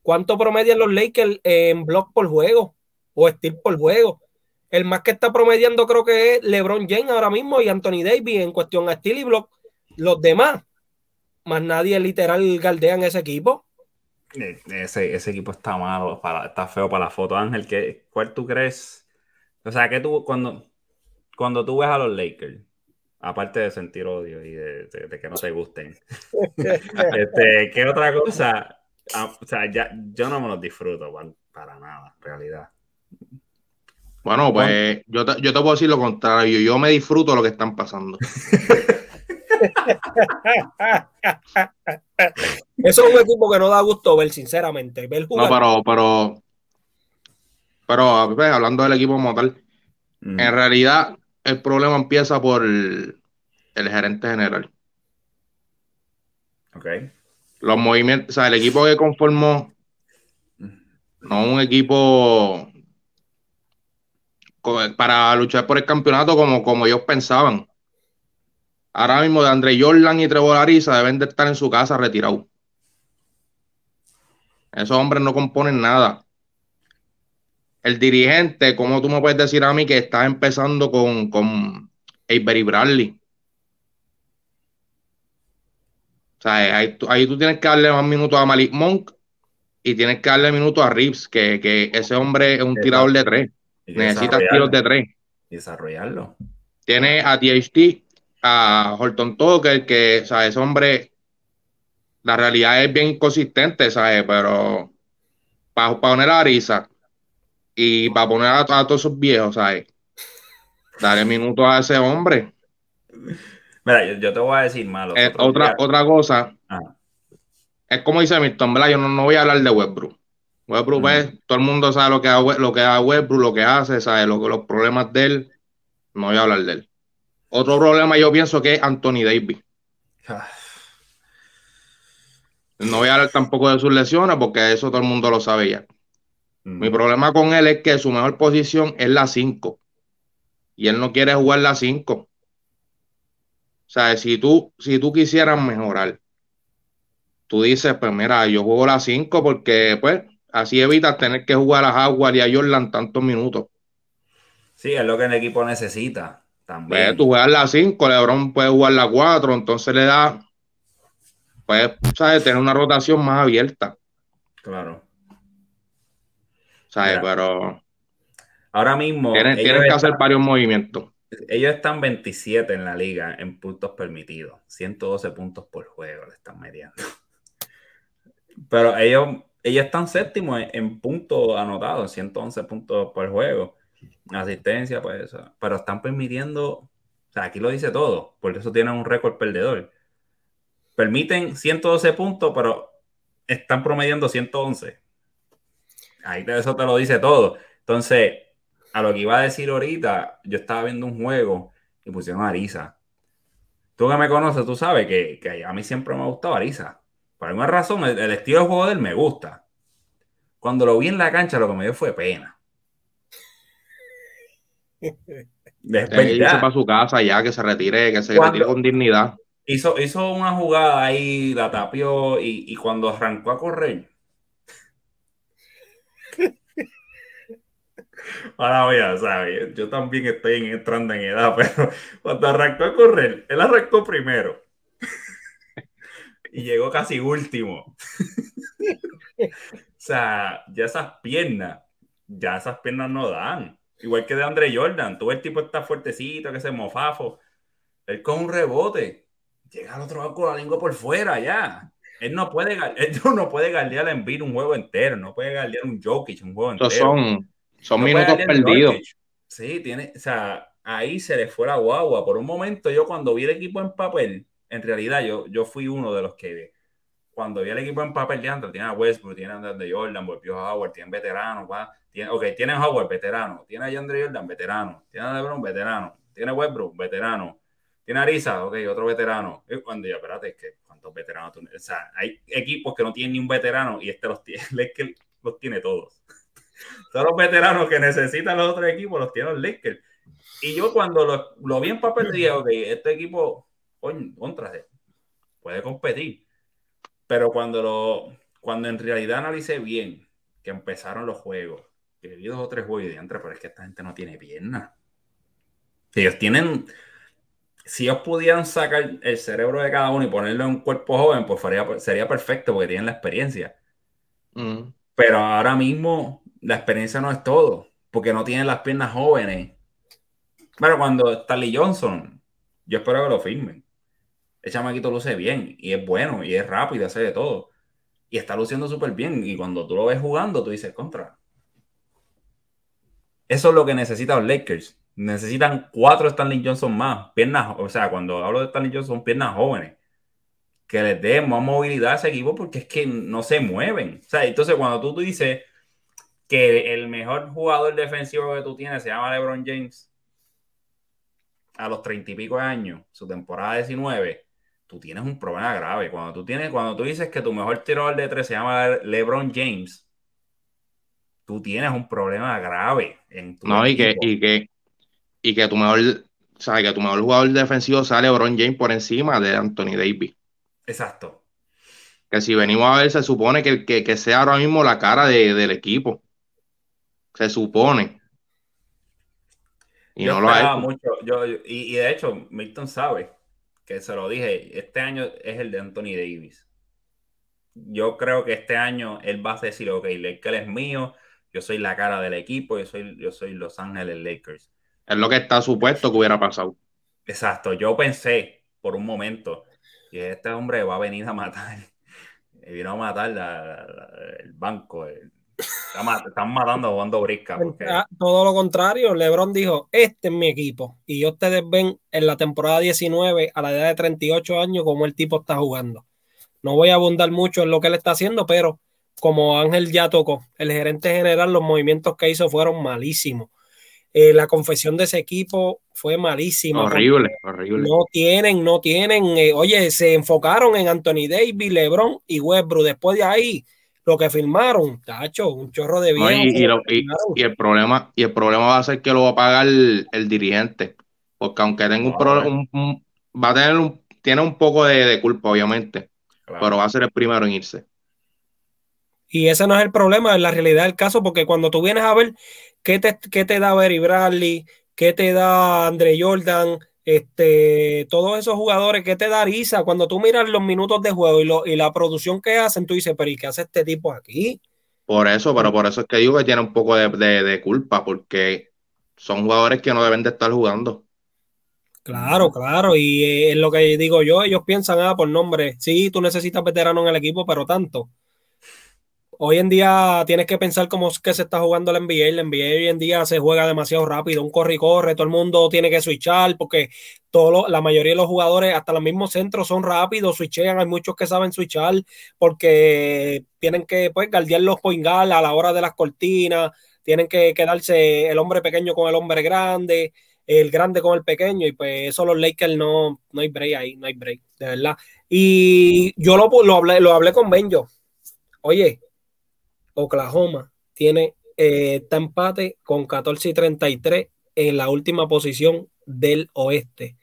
¿Cuánto promedian los Lakers en block por juego? O steal por juego. El más que está promediando creo que es LeBron James ahora mismo y Anthony Davis en cuestión a steal y block. Los demás, más nadie literal galdea en ese equipo.
Eh, ese, ese equipo está malo, para, está feo para la foto. Ángel, ¿qué, ¿cuál tú crees? O sea, que tú cuando, cuando tú ves a los Lakers, aparte de sentir odio y de, que no te gusten, este, ¿qué otra cosa? Ah, o sea, ya, yo no me los disfruto para, nada, en realidad.
Bueno, pues yo te, yo te puedo decir lo contrario. Yo me disfruto lo que están pasando.
Eso es un equipo que no da gusto ver, sinceramente.
No, pero, pero, pero pues, hablando del equipo como tal, mm. en realidad el problema empieza por el, gerente general.
Ok.
Los movimientos, o sea, el equipo que conformó, no un equipo para luchar por el campeonato como, como ellos pensaban. Ahora mismo de André Jordan y Trevor Ariza deben de estar en su casa retirados. Esos hombres no componen nada el dirigente, ¿cómo tú me puedes decir a mí que estás empezando con, con Avery Bradley? O sea, ahí, tú tienes que darle más minutos a Malik Monk y tienes que darle minutos a Reeves, que, ese hombre es un tirador de tres. Necesita tiros de tres.
Desarrollarlo.
Tiene a THT, a Horton Tucker, que, o sea, ese hombre, la realidad es bien inconsistente, ¿sabes? Pero para, poner a Arisa, y para poner a, todos esos viejos, ¿sabes? Darle minutos a ese hombre.
Mira, yo, te voy a decir malo.
Eh, otra, otra cosa. Es como dice Milton, ¿verdad? Yo no, voy a hablar de Westbrook. Westbrook, pues, todo el mundo sabe lo que, hace, lo que hace Westbrook, lo que hace, sabe lo, los problemas de él. No voy a hablar de él. Otro problema yo pienso que es Anthony Davis. Ah. No voy a hablar tampoco de sus lesiones porque eso todo el mundo lo sabe ya. Mi problema con él es que su mejor posición es la 5. Y él no quiere jugar la 5. O sea, si tú, si tú quisieras mejorar, tú dices, pues mira, yo juego la 5 porque pues así evitas tener que jugar a Howard y a Jordan tantos minutos.
Sí, es lo que el equipo necesita. También.
Pues, tú juegas la 5, LeBron puede jugar la 4, entonces le da, pues, ¿sabes? Tener una rotación más abierta.
Claro.
Pero.
Ahora mismo.
Tienen, que hacer varios movimientos.
Ellos están 27 en la liga en puntos permitidos. 112 puntos por juego le están mediando. Pero ellos, ellos están séptimos en, puntos anotados, 111 puntos por juego. Asistencia, pues. Pero están permitiendo. O sea, aquí lo dice todo. Por eso tienen un récord perdedor. Permiten 112 puntos, pero están promediando 111 ahí eso te lo dice todo. Entonces, a lo que iba a decir ahorita, yo estaba viendo un juego y pusieron a Arisa. Tú que me conoces, tú sabes que, a mí siempre me ha gustado Arisa. Por alguna razón, el, estilo de juego de él me gusta. Cuando lo vi en la cancha, lo que me dio fue pena.
Después ya. para su casa ya, que se retire, que se retire con dignidad.
Hizo, hizo una jugada ahí, la tapió y, y cuando arrancó a correr. Ahora voy a saber, yo también estoy entrando en edad, pero cuando arrancó a correr, él arrancó primero y llegó casi último. o sea, ya esas piernas, ya esas piernas no dan. Igual que de Andre Jordan, tú el tipo está fuertecito, que se mofafo. Él con un rebote, llega al otro lado con la lengua por fuera ya. Él no puede, él no puede galdear en Envir un juego entero, no puede galdear un Jokic un juego entero.
son, son minutos perdidos.
Sí, tiene, o sea, ahí se le fue la guagua. Por un momento, yo cuando vi el equipo en papel, en realidad yo, yo fui uno de los que cuando vi el equipo en papel de antes, tiene a Westbrook, tiene a Andre Jordan, volvió a Howard, tiene veteranos, tiene, ok, tiene a Howard, veterano, tiene a Andre Jordan, veterano, tiene a LeBron, veterano, tiene a Westbrook, veterano, tiene a Arisa, ok, otro veterano. Y cuando yo, espérate, es que cuántos veteranos O sea, hay equipos que no tienen ni un veterano y este los tiene, que los tiene todos. Todos los veteranos que necesitan los otros equipos los tiene los Lakers. Y yo cuando lo, lo vi en papel dije, ok, este equipo contra, puede competir. Pero cuando, lo, cuando en realidad analicé bien que empezaron los juegos, que vi dos o tres juegos y dije, pero es que esta gente no tiene pierna. Ellos tienen, si ellos pudieran sacar el cerebro de cada uno y ponerlo en un cuerpo joven, pues sería perfecto porque tienen la experiencia. Mm. Pero ahora mismo la experiencia no es todo, porque no tienen las piernas jóvenes. Pero cuando Stanley Johnson, yo espero que lo firmen el chamaquito luce bien y es bueno y es rápido, hace de todo. Y está luciendo súper bien. Y cuando tú lo ves jugando, tú dices, contra. Eso es lo que necesitan los Lakers. Necesitan cuatro Stanley Johnson más. Piernas, o sea, cuando hablo de Stanley Johnson, son piernas jóvenes. Que les dé más movilidad a ese equipo porque es que no se mueven. O sea, entonces cuando tú, tú dices que el mejor jugador defensivo que tú tienes se llama LeBron James a los treinta y pico de años, su temporada 19, tú tienes un problema grave. Cuando tú, tienes, cuando tú dices que tu mejor tirador de tres se llama LeBron James, tú tienes un problema grave en tu
No, y que, y que, y que tu mejor, que tu mejor jugador defensivo sale LeBron James por encima de Anthony Davis.
Exacto.
Que si venimos a ver, se supone que, que, que sea ahora mismo la cara del equipo. Se supone.
Y no lo ha mucho. Yo, y, y, de hecho, Milton sabe que se lo dije, este año es el de Anthony Davis. Yo creo que este año él va a decir, ok, Lakers es mío, yo soy la cara del equipo, yo soy, yo soy Los Ángeles Lakers.
Es lo que está supuesto que hubiera pasado.
Exacto, yo pensé por un momento que este hombre va a venir a matar, y vino a matar el banco, el, están matando jugando brisca.
Ah, todo lo contrario, LeBron dijo, este es mi equipo. Y ustedes ven en la temporada 19, a la edad de 38 años, cómo el tipo está jugando. No voy a abundar mucho en lo que él está haciendo, pero como Ángel ya tocó, el gerente general, los movimientos que hizo fueron malísimos. Eh, la confesión de ese equipo fue malísima.
Horrible, horrible.
No tienen, no tienen. Eh, oye, se enfocaron en Anthony Davis, LeBron y Westbrook. Después de ahí, lo que firmaron, tacho, un chorro de
bien. y, el problema, y el problema va a ser que lo va a pagar el, dirigente. Porque aunque tenga un problema, va a tener un, tiene un poco de, culpa, obviamente. Pero va a ser el primero en irse.
Y ese no es el problema, es la realidad del caso, porque cuando tú vienes a ver qué te, qué te da Berry Bradley, qué te da Andre Jordan, este, todos esos jugadores que te da risa cuando tú miras los minutos de juego y, lo, y la producción que hacen, tú dices, pero ¿y qué hace este tipo aquí?
Por eso, pero por eso es que digo que tiene un poco de, culpa, porque son jugadores que no deben de estar jugando.
Claro, claro, y eh, es lo que digo yo, ellos piensan, ah, por nombre, sí, tú necesitas veterano en el equipo, pero tanto. Hoy en día tienes que pensar cómo es que se está jugando la NBA. La NBA hoy en día se juega demasiado rápido, un corre y corre, todo el mundo tiene que switchar porque todo la mayoría de los jugadores, hasta los mismos centros, son rápidos, switchean. Hay muchos que saben switchar porque tienen que pues, guardiar los point a la hora de las cortinas, tienen que quedarse el hombre pequeño con el hombre grande, el grande con el pequeño, y pues eso los Lakers no, no hay break ahí, no hay break, de verdad. Y yo lo, lo hablé, lo hablé con Benjo. Oye, Oklahoma tiene eh, empate con 14 y 33 en la última posición del oeste.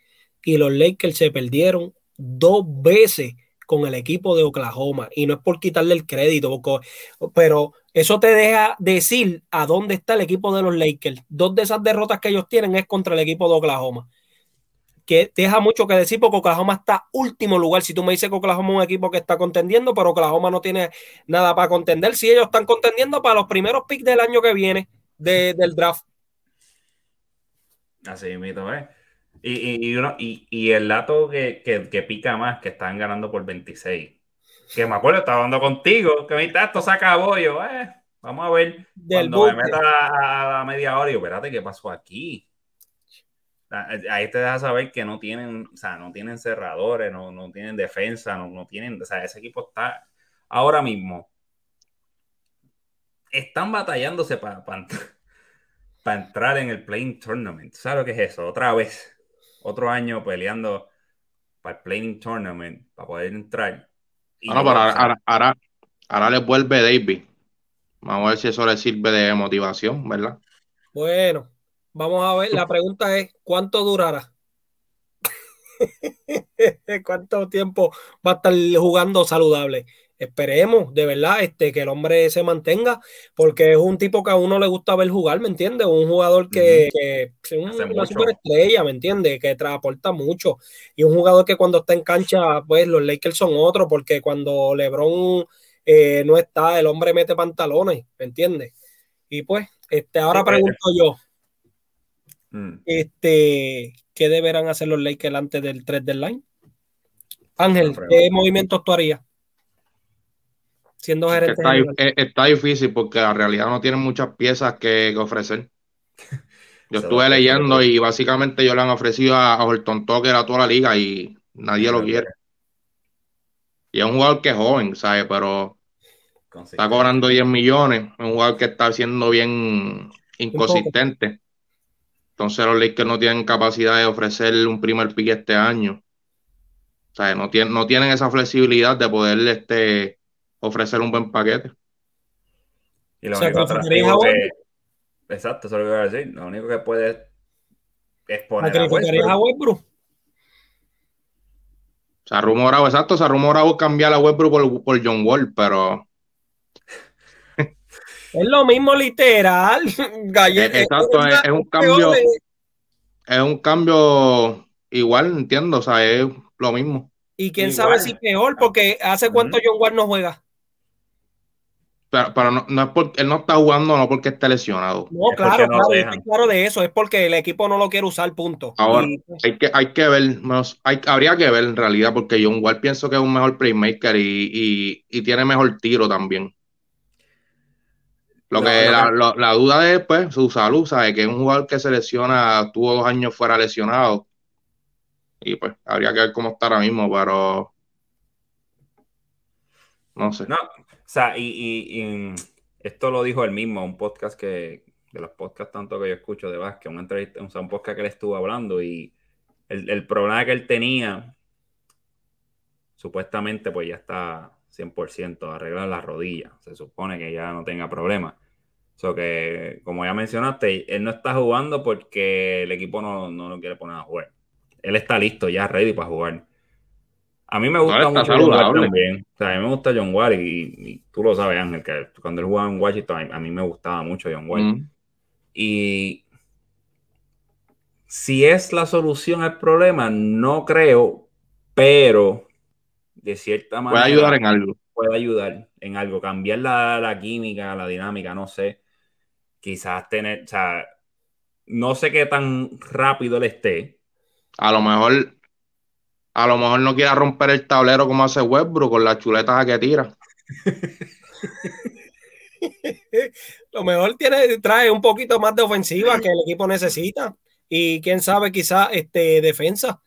Y los Lakers se perdieron dos veces con el equipo de Oklahoma. Y no es por quitarle el crédito, pero eso te deja decir a dónde está el equipo de los Lakers. Dos de esas derrotas que ellos tienen es contra el equipo de Oklahoma. Que deja mucho que decir porque Oklahoma está último lugar. Si tú me dices que Oklahoma es un equipo que está contendiendo, pero Oklahoma no tiene nada para contender. Si ellos están contendiendo para los primeros picks del año que viene del draft.
Así mismo, ¿eh? Y, y, y, el dato que, que, pica más, que están ganando por 26. Que me acuerdo, estaba hablando contigo, que me dijiste, esto se acabó. yo, eh, vamos a ver. Cuando me meta a, la media hora, y yo, espérate, ¿qué pasó aquí? Ahí te deja saber que no tienen, o sea, no tienen cerradores, no, no tienen defensa, no, no tienen, o sea, ese equipo está ahora mismo. Están batallándose para, para, para entrar en el Playing Tournament. ¿Sabes lo que es eso? Otra vez otro año peleando para el Playing Tournament, para poder entrar.
Bueno, pero ahora, ahora, ahora, le vuelve David. Vamos a ver si eso le sirve de motivación, ¿verdad?
Bueno, vamos a ver. La pregunta es: ¿cuánto durará? ¿Cuánto tiempo va a estar jugando saludable? esperemos de verdad este, que el hombre se mantenga, porque es un tipo que a uno le gusta ver jugar, ¿me entiendes? Un jugador que, es una superestrella, ¿me entiendes? Que transporta mucho. Y un jugador que cuando está en cancha, pues los Lakers son otros, porque cuando LeBron eh, no está, el hombre mete pantalones, ¿me entiendes? Y pues, este, ahora pues, pregunto yo, mm. este, ¿qué deberán hacer los Lakers antes del 3 del line? Ángel, ¿qué movimientos tú harías? siendo gerente.
Está, difícil porque la realidad no tiene muchas piezas que, ofrecer. Yo estuve leyendo y básicamente ellos le han ofrecido a, Horton Tucker a toda la liga y nadie lo quiere. Y es un jugador que es joven, ¿sabes? Pero está cobrando 10 millones. Es un jugador que está siendo bien inconsistente. Entonces los Lakers no tienen capacidad de ofrecerle un primer pick este año. O sea, no tienen, no tienen esa flexibilidad de poder este, ofrecer un buen paquete.
Y lo único atractivo que, exacto, eso es lo que voy a decir. Lo único que puede es poner a Westbrook. a Westbrook.
Se ha rumorado, exacto, se ha rumorado cambiar a Westbrook por, por John Wall, pero
es lo mismo literal.
Exacto, es, es, un cambio. Es un cambio igual, entiendo, o sea, es lo mismo.
Y quién sabe si peor, porque hace cuánto John Wall no juega.
Pero, no, es porque él no está jugando, no porque esté lesionado.
No, claro, claro, claro de eso, es porque el equipo no lo quiere usar, punto.
Ahora, hay, que, hay que ver, hay, habría que ver en realidad, porque John Wall pienso que es un mejor playmaker y, tiene mejor tiro también. Lo que la, duda es pues su salud, ¿sabes? Que es un jugador que se lesiona, tuvo dos años fuera lesionado. Y pues habría que ver cómo está ahora mismo, pero no sé.
No, o sea, y, esto lo dijo él mismo, un podcast que, de los podcasts tanto que yo escucho de Vázquez, una entrevista, un podcast que él estuvo hablando y el, problema que él tenía, supuestamente pues ya está 100% arreglar la rodilla, se supone que ya no tenga problema. So que, como ya mencionaste, él no está jugando porque el equipo no, no lo quiere poner a jugar. Él está listo, ya ready para jugar. A mí me gusta mucho John Wall también. O sea, a mí me gusta John Wall y, tú lo sabes, Ángel, que cuando él jugaba en Washington, a, mí me gustaba mucho John Wall. Y si es la solución al problema, no creo, pero de cierta manera.
Puede ayudar en algo.
Puede ayudar en algo, cambiar la, la química, la dinámica, no sé. Quizás tener, o sea, no sé qué tan rápido él esté.
A lo mejor a lo mejor no quiera romper el tablero como hace Westbrook con las chuletas a que tira.
lo mejor tiene, trae un poquito más de ofensiva que el equipo necesita. Y quién sabe, quizás este, defensa.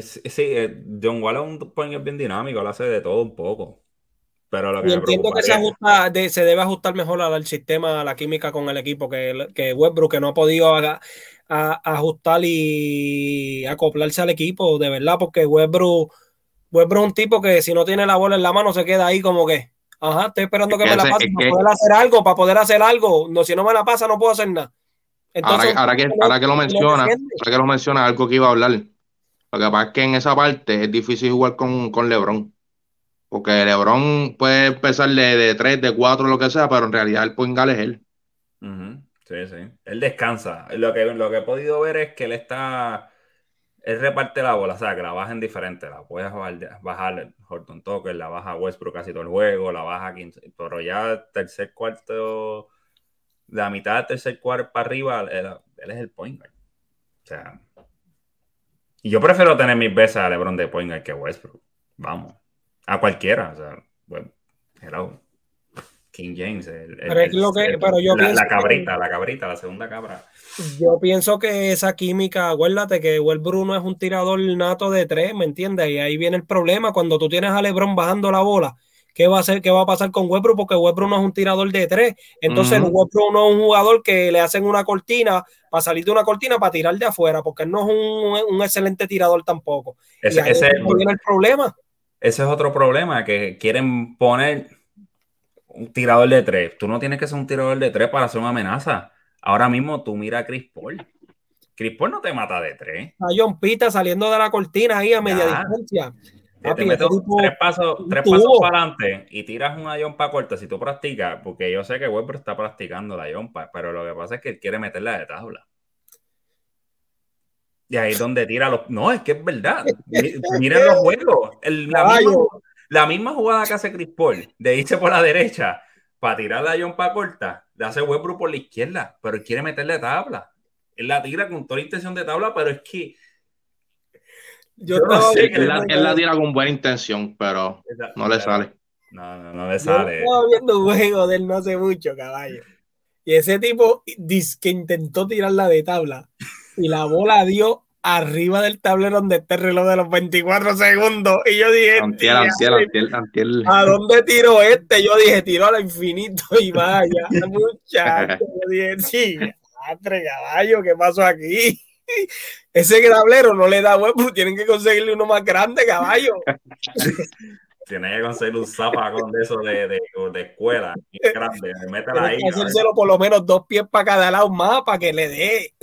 Sí, eh, John Wall es un bien dinámico, lo hace de todo un poco. Pero lo que
entiendo que se, ajusta, se debe ajustar mejor al sistema, a la química con el equipo, que, que Westbrook, que no ha podido ajustar y acoplarse al equipo, de verdad, porque Westbrook, Westbrook es un tipo que si no tiene la bola en la mano se queda ahí como que, ajá, estoy esperando que me la pase para poder hacer algo, para poder hacer algo. No, si no me la pasa, no puedo hacer nada.
ahora, que, ahora que lo menciona, ahora que lo menciona, algo que iba a hablar. Lo que pasa es que en esa parte es difícil jugar con, con LeBron. Porque LeBron puede empezar de, de 3, de 4, lo que sea, pero en realidad el point es él.
Sí, sí. Él descansa. Lo que, lo que he podido ver es que él está. Él reparte la bola, o sea, que la baja en diferente. La puedes bajar, Horton Tucker, la baja Westbrook casi todo el juego, la baja 15. Pero ya tercer cuarto, la mitad del tercer cuarto para arriba, él, es el point. O sea. Y yo prefiero tener mis veces a LeBron de point que Westbrook. Vamos. A cualquiera. O sea, bueno, hello. King James. la, cabrita, la cabrita, la segunda cabra.
Yo pienso que esa química, acuérdate que Well Bruno es un tirador nato de tres, ¿me entiendes? Y ahí viene el problema cuando tú tienes a LeBron bajando la bola. ¿Qué va a hacer? ¿Qué va a pasar con Westbrook? Porque Westbrook no es un tirador de tres. Entonces, uh Westbrook no es un jugador que le hacen una cortina para salir de una cortina para tirar de afuera, porque no es un, excelente tirador tampoco.
Ese, y ahí ese,
viene el problema.
Ese es otro problema, que quieren poner un tirador de tres. Tú no tienes que ser un tirador de tres para ser una amenaza. Ahora mismo tú mira a Chris Paul. Chris Paul no te mata de tres.
A John Pita saliendo de la cortina ahí a media distancia.
Te metes tres pasos, tres pasos para adelante y tiras una John corta si tú practicas, porque yo sé que Weber está practicando la John pero lo que pasa es que él quiere meterla de tabla. Y ahí es donde tira los. No, es que es verdad. Miren los juegos. El, la, la misma jugada que hace Chris Paul, de irse por la derecha para tirar a John pa corta, le hace Westbrook por la izquierda, pero él quiere meterle tabla. Él la tira con toda la intención de tabla, pero es que.
Yo, no sé. Él la, tira con buena intención, pero no le sale.
No, no, no le sale.
Yo estaba viendo un juego de él no hace mucho, caballo. Y ese tipo dice que intentó tirarla de tabla y la bola dio arriba del tablero donde está el reloj de los 24 segundos. Y yo dije, ¿a dónde tiro este? Yo dije, tiro al infinito y vaya, muchacho. Yo dije, sí, madre caballo, ¿qué pasó aquí? Ese tablero no le da huevo, tienen que conseguirle uno más grande, caballo.
Tiene que conseguir un zapacón de eso de, de, de escuela, grande. Métela ahí.
hacérselo por lo menos dos pies para cada lado más para que le dé.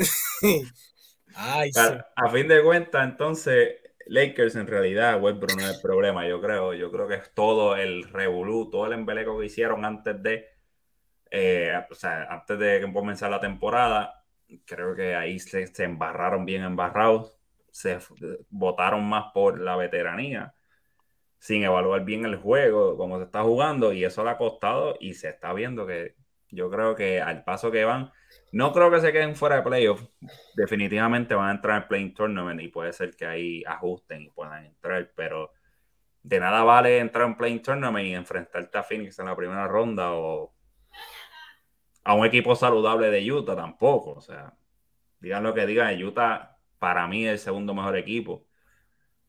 A fin de cuentas, entonces, Lakers en realidad, Westbrook no es el problema, yo creo. Yo creo que es todo el revolú, todo el embeleco que hicieron antes de, eh, o sea, antes de comenzar la temporada. Creo que ahí se, embarraron bien embarrados, se votaron más por la veteranía, sin evaluar bien el juego, cómo se está jugando, y eso le ha costado y se está viendo que yo creo que al paso que van, no creo que se queden fuera de playoff. Definitivamente van a entrar en playing tournament y puede ser que ahí ajusten y puedan entrar, pero de nada vale entrar en playing tournament y enfrentarte a Phoenix en la primera ronda o a un equipo saludable de Utah tampoco. O sea, digan lo que digan, Utah para mí es el segundo mejor equipo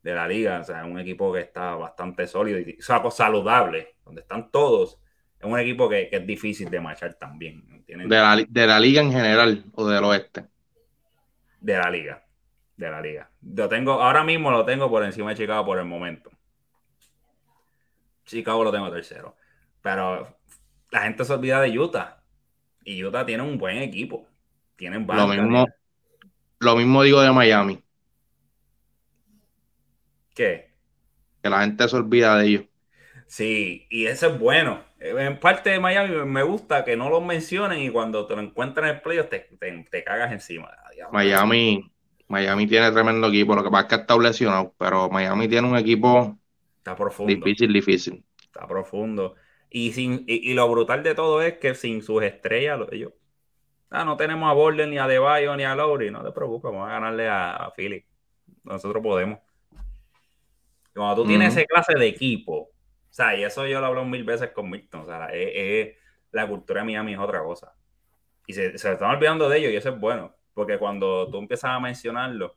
de la liga. O sea, un equipo que está bastante sólido y o saludable, donde están todos es un equipo que, es difícil de marchar también.
De, la, liga en general o del oeste.
De la liga. De la liga. Lo tengo, ahora mismo lo tengo por encima de Chicago por el momento. Chicago lo tengo tercero. Pero la gente se olvida de Utah. Y Utah tiene un buen equipo. Tienen
lo mismo, lo mismo digo de Miami.
¿Qué?
Que la gente se olvida de ellos.
Sí, y eso es bueno. En parte de Miami me gusta que no lo mencionen y cuando te lo encuentran en el playoff te, te, cagas encima.
Miami, Miami tiene tremendo equipo. Lo que pasa es que está lesionado, pero Miami tiene un equipo
está profundo.
difícil, difícil.
Está profundo. Y, sin, y, lo brutal de todo es que sin sus estrellas, ellos, ah, no tenemos a Borden, ni a Debayo, ni a Lowry. No te preocupes, vamos a ganarle a, a Philly. Nosotros podemos. Cuando tú tienes esa clase de equipo, o sea, y eso yo lo hablo mil veces con Milton. O sea, es, la cultura de Miami es otra cosa. Y se, se están olvidando de ello y eso es bueno. Porque cuando tú empiezas a mencionarlo,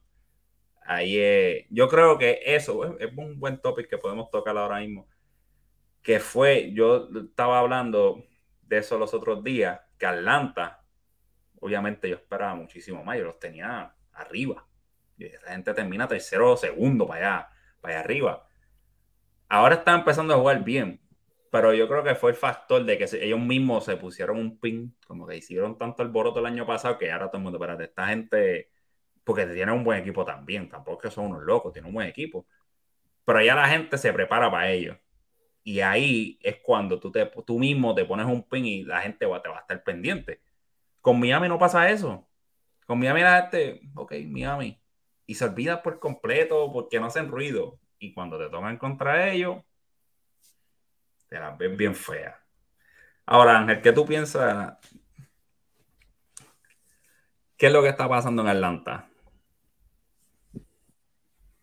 ahí es, yo creo que eso es, un buen topic que podemos tocar ahora mismo. Que fue, yo estaba hablando de eso los otros días, que Atlanta, obviamente yo esperaba muchísimo más, yo los tenía arriba. Y esa gente termina tercero o segundo para allá, para allá arriba. Ahora están empezando a jugar bien, pero yo creo que fue el factor de que ellos mismos se pusieron un pin, como que hicieron tanto el boroto el año pasado que ahora todo el mundo, espérate, esta gente porque tiene un buen equipo también, tampoco es que son unos locos, tiene un buen equipo. Pero ya la gente se prepara para ello. Y ahí es cuando tú, te, tú mismo te pones un pin y la gente te va a estar pendiente. Con Miami no pasa eso. Con Miami la gente, ok, Miami. Y se olvida por completo porque no hacen ruido. Y cuando te toman contra ellos, te las ven bien feas. Ahora, Ángel, ¿qué tú piensas? ¿Qué es lo que está pasando en Atlanta?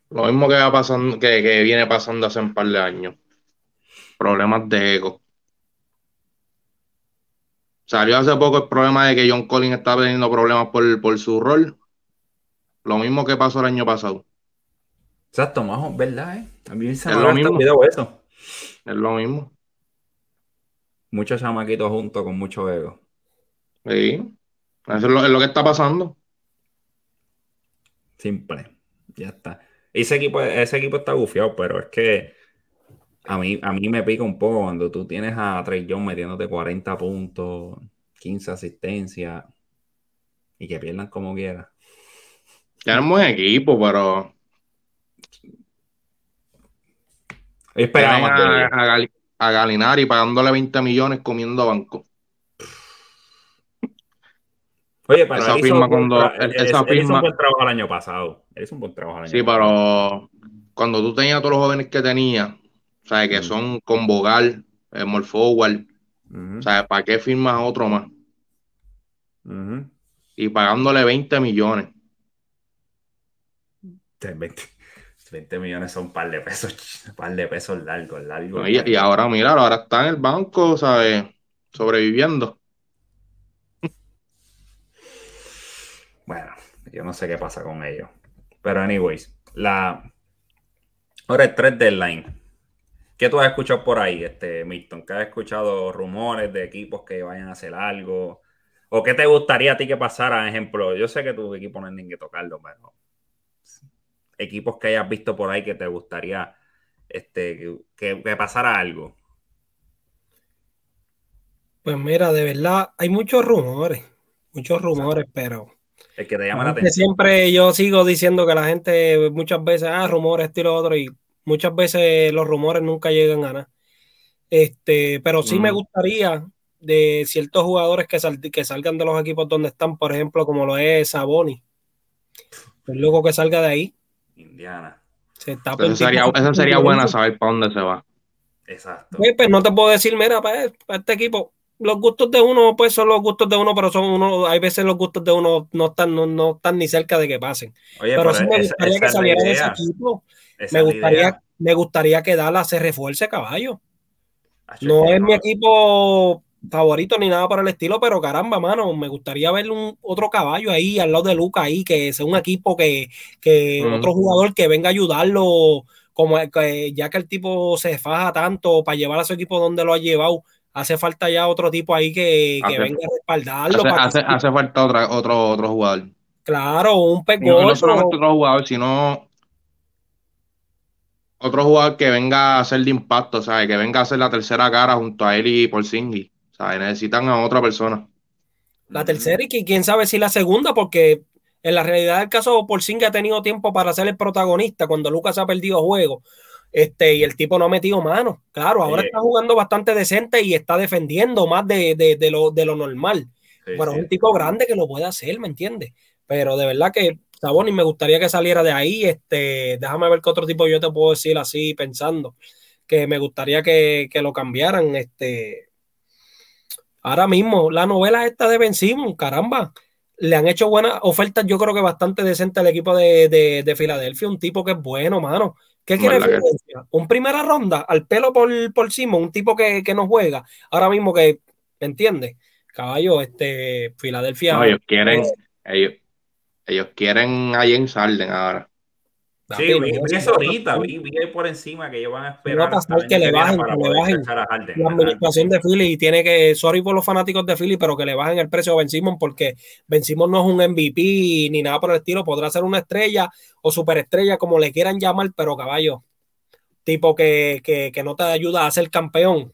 Lo mismo que, va pasando, que, que viene pasando hace un par de años. Problemas de ego. Salió hace poco el problema de que John Collins está teniendo problemas por, por su rol. Lo mismo que pasó el año pasado.
Exacto, majo, ¿verdad? Eh? Mí se
Es
me
lo mismo.
eso.
Es lo mismo.
Muchos chamaquitos juntos con mucho ego.
Sí. Eso es lo, es lo que está pasando.
Simple. Ya está. Ese equipo, ese equipo está bufiado, pero es que a mí, a mí me pica un poco cuando tú tienes a Trey Young metiéndote 40 puntos, 15 asistencias y que pierdan como quiera.
Es un buen equipo, pero
esperaba
a, a Gal- a Galinari pagándole 20 millones comiendo banco.
Oye, pero
esa
él hizo,
firma
un buen
cuando- él- esa
él hizo
firma-
un buen trabajo el año pasado. Él hizo un buen trabajo el año
Sí,
pasado.
pero cuando tú tenías a todos los jóvenes que tenías, ¿sabes? Que
Mm.
son con Bogal, eh, More Forward,
Ujú,
¿sabes? ¿Para qué firmas a otro más? Y pagándole 20 millones.
20, 20 millones son un par de pesos, un par de pesos largos, largos.
¿no? Y, y ahora, mira, ahora está en el banco, ¿sabes? Sobreviviendo.
Bueno, yo no sé qué pasa con ellos. Pero, anyways, la. Ahora el 3 deadline. ¿Qué tú has escuchado por ahí, este Milton? ¿Qué has escuchado rumores de equipos que vayan a hacer algo? ¿O qué te gustaría a ti que pasara? Ejemplo, yo sé que tu equipo no es ni que tocarlo, pero equipos que hayas visto por ahí que te gustaría este, que, pasara algo.
Pues mira, de verdad, hay muchos rumores, muchos rumores, pero
El que te llama la atención.
siempre yo sigo diciendo que la gente muchas veces, ah, rumores, esto y lo otro, y muchas veces los rumores nunca llegan a nada. Este, pero sí me gustaría de ciertos jugadores que, sal- que salgan de los equipos donde están, por ejemplo, como lo es Saboni. El loco que salga de ahí.
Indiana.
Se está
Eso sería, eso sería buena saber para dónde se va.
Exacto.
Pues, pues, no te puedo decir, mira, pues, para este equipo, los gustos de uno, pues son los gustos de uno, pero son uno, hay veces los gustos de uno no están, no, no están ni cerca de que pasen.
Oye,
pero sí me gustaría
esa
que saliera de ese equipo.
Esa
Me gustaría,
idea.
me gustaría que Dallas se refuerce caballo. No es
no-
mi equipo favorito ni nada por el estilo, pero caramba, mano, me gustaría ver un otro caballo ahí al lado de Luca ahí, que sea un equipo que, que
Mm.
otro jugador que venga a ayudarlo, como que- ya que el tipo se faja tanto para llevar a su equipo donde lo ha llevado, hace falta ya otro tipo ahí que, que
Hace-
venga a respaldarlo.
Hace,
para
hace- hace falta otra, otro, otro jugador.
claro, un pez
no, no solamente otro jugador, sino otro jugador que venga a ser de impacto, ¿sabes? Que venga a ser la tercera cara junto a él y Porzingis. ¿sabes? Necesitan a otra persona.
La tercera y que quién sabe si la segunda, porque en la realidad del caso, Porzingis ha tenido tiempo para ser el protagonista cuando Lucas ha perdido juego. Este, y el tipo no ha metido mano. Claro, ahora
Sí.
está jugando bastante decente y está defendiendo más de, de- de lo, de lo normal.
Sí,
Pero
sí.
es un tipo grande que lo puede hacer, ¿me entiendes? Pero de verdad que Sabonis me gustaría que saliera de ahí. Este, déjame ver qué otro tipo yo te puedo decir así pensando. Que me gustaría que, que lo cambiaran. Este, ahora mismo, la novela esta de Ben Simmons, caramba, le han hecho buenas ofertas, yo creo que bastante decente al equipo de, de, de Filadelfia. Un tipo que es bueno, mano. ¿Qué quiere
¿Verdad que
Filadelfia? Un primera ronda, al pelo por, por Simmons, un tipo que, que no juega. Ahora mismo que, ¿me entiendes? Caballo, este, Filadelfia.
No, ellos quieren,
eh,
ellos, ellos quieren a James Harden ahora.
Sí, vi, vi eso ahorita, vi, vi ahí por encima que ellos van a
va a
esperar
pasar que le bajen, que le bajen.
cachar a Harden,
La administración de Philly tiene que, sorry por los fanáticos de Philly, pero que le bajen el precio a Ben Simmons porque Ben Simmons no es un MVP ni nada por el estilo, podrá ser una estrella o superestrella, como le quieran llamar, pero caballo, tipo que, que, que no te ayuda a ser campeón.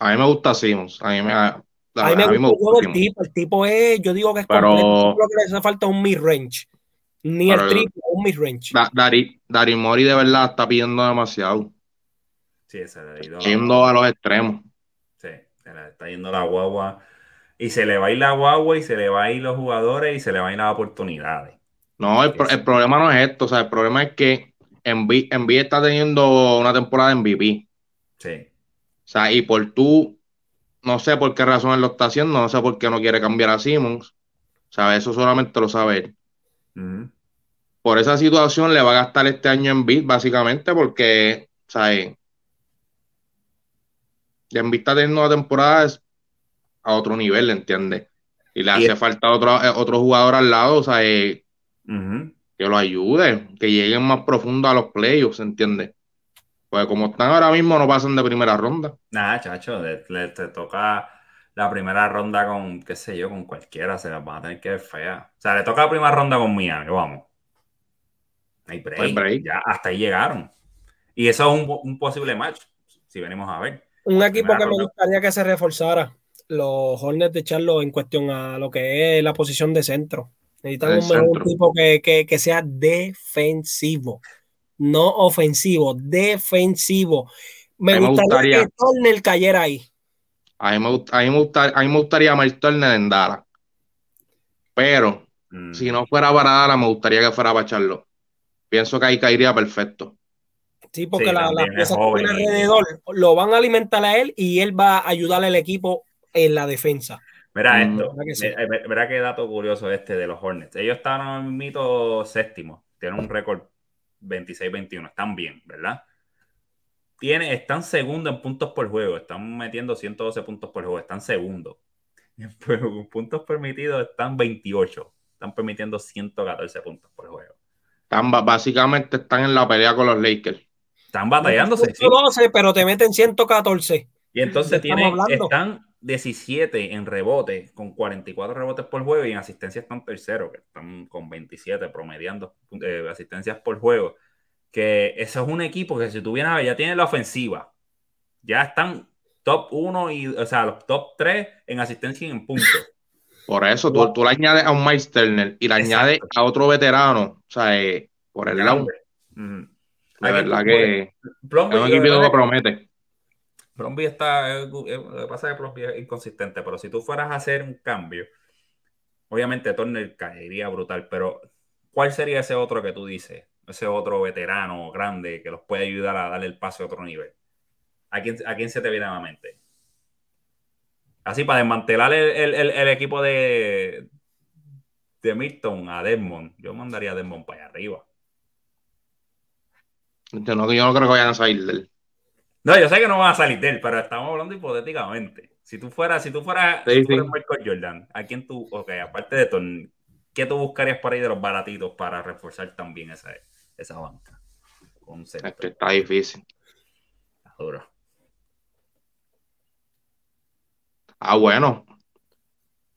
A mí me gusta Simmons. A mí me, a,
A mí me
a mí me
gusta el tipo, el tipo es, yo digo que es
Pero-
completo, lo que le hace falta es un mid-range. Ni el triple, un mid-range.
Dari, Mori de verdad está pidiendo demasiado.
Sí, se le ha ido.
Yendo a los extremos.
Sí, se le está yendo la guagua. Y se le va a ir la guagua y se le va a ir los jugadores y se le van a ir las oportunidades.
No, el, problema no es esto. O sea, el problema es que Envy está teniendo una temporada en MVP.
Sí.
O sea, y por tú, no sé por qué razón él lo está haciendo, no sé por qué no quiere cambiar a Simmons. O sea, eso solamente lo sabe él. Por esa situación le va a gastar este año en bit, básicamente, porque, o sea, en está teniendo una temporada a otro nivel, ¿entiendes? Y le hace falta otro, eh, otro jugador al lado, o sea, que lo ayude, que lleguen más profundo a los playoffs, ¿entiendes? Pues como están ahora mismo, no pasan de primera ronda.
Nada, chacho, le, te toca la primera ronda con, qué sé yo, con cualquiera, se las van a tener que ver fea. O sea, le toca la primera ronda con Miami, vamos. Hay break. Ya hasta ahí llegaron. Y eso es un, posible match, si venimos a ver.
Un equipo que me gustaría que se reforzara, los Hornets de Charlo en cuestión a lo que es la posición de centro. Necesitan un mejor equipo que, que sea defensivo no ofensivo, defensivo. Me, gustaría, que Turner cayera ahí.
A mí me, gustaría, a mí me gustaría Mike Turner en Dallas. Pero mm. si no fuera para Dallas, me gustaría que fuera para Charlo. Pienso que ahí caería perfecto.
Sí, porque las piezas que alrededor lo van a alimentar a él y él va a ayudar al equipo en la defensa.
Verá mm. esto, verá qué dato curioso este de los Hornets. Ellos están en mito séptimo, tienen un récord 26-21. Están bien, ¿verdad? Tiene, están segundo en puntos por juego. Están metiendo 112 puntos por juego. Están segundo. En puntos permitidos están 28. Están permitiendo 114 puntos por juego.
Están, básicamente están en la pelea con los Lakers.
Están batallándose.
112, pero te meten 114.
Y entonces tienen, están 17 en rebote, con 44 rebotes por juego, y en asistencia están tercero, que están con 27 promediando eh, asistencias por juego. Que eso es un equipo que si tuviera ya tiene la ofensiva, ya están top 1 y, o sea, los top 3 en asistencia y en puntos.
Por eso, tú, le añades a un Mike Turner y le añades a otro veterano, o sea, eh, por el lado. De verdad que es un equipo que promete.
Bromby está, lo que pasa es que Bromby es inconsistente, pero si tú fueras a hacer un cambio, obviamente Turner caería brutal, pero ¿cuál sería ese otro que tú dices? Ese otro veterano grande que los puede ayudar a darle el paso a otro nivel. ¿A quién, a quién se te viene a la mente? Así, para desmantelar el, equipo de, de Milton a Desmond, yo mandaría a Desmond para allá arriba.
Yo no, yo no creo que vayan a salir de él.
No, yo sé que no van a salir de él, pero estamos hablando hipotéticamente. Si tú fueras, si tú fueras, Michael Jordan, ¿a quién tú, ok, aparte de Ton, ¿qué tú buscarías por ahí de los baratitos para reforzar también esa, esa banca?
es que está difícil.
Está duro.
Ah, bueno.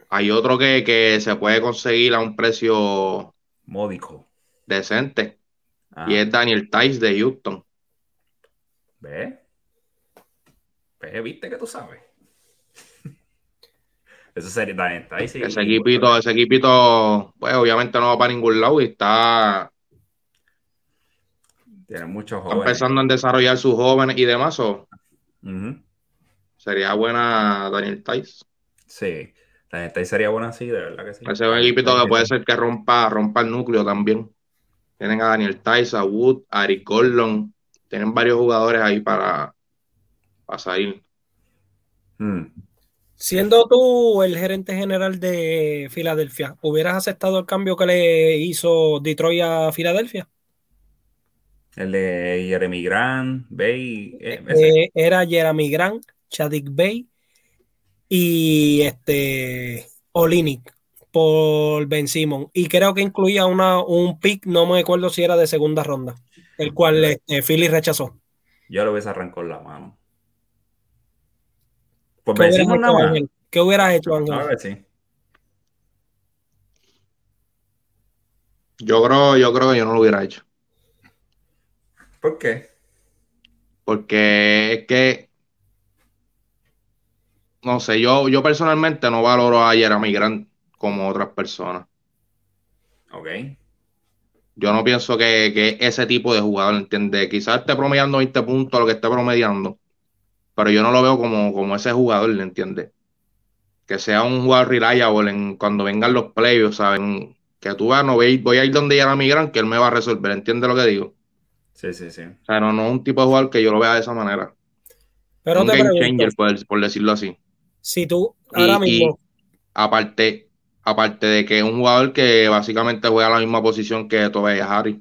Hay otro que, que, se puede conseguir a un precio
módico.
Decente. Y ah. es Daniel Tice de Houston.
¿Ve? Pues, viste que tú sabes. Eso sería. Ahí sí,
ese equipito, ese equipito, pues obviamente no va para ningún lado y está.
Tiene muchos
jóvenes. empezando en desarrollar sus jóvenes y demás. Sería buena Daniel Tice.
Sí, Daniel Tice sería buena, sí, de verdad que sí.
Ese es un equipito que puede ser que rompa, rompa el núcleo también. Tienen a Daniel Tice, a Wood, a Eric Gordon. Tienen varios jugadores ahí para, a salir.
Hmm. Siendo tú el gerente general de Filadelfia, ¿hubieras aceptado el cambio que le hizo Detroit a Filadelfia?
El de Jeremy Grant, Bay.
Eh, eh, era Jeremy Grant, Chadwick Bay y este Olinick por Ben Simon. Y creo que incluía una, un pick, no me acuerdo si era de segunda ronda, el cual este, Philly rechazó.
Yo lo hubiese arrancado la mano.
¿Qué, hubieras hecho, Ángel?
Yo creo, yo creo que yo no lo hubiera hecho.
¿Por qué?
Porque es que no sé, yo, yo personalmente no valoro a Jeremy Grant como otras personas.
Ok.
Yo no pienso que, que ese tipo de jugador, ¿entiendes? Quizás esté promediando 20 puntos, lo que esté promediando, pero yo no lo veo como, como ese jugador, ¿entiendes? Que sea un jugador reliable en, cuando vengan los playoffs, ¿saben? Que tú vas, no voy, voy a ir donde ya mi gran, que él me va a resolver, ¿entiendes lo que digo?
Sí, sí, sí.
O sea, no, no es un tipo de jugador que yo lo vea de esa manera.
Pero
un
te
game
pregunto,
changer, por, por decirlo así.
si tú ahora
y
mismo,
aparte, aparte de que es un jugador que básicamente juega la misma posición que Tobias Harris.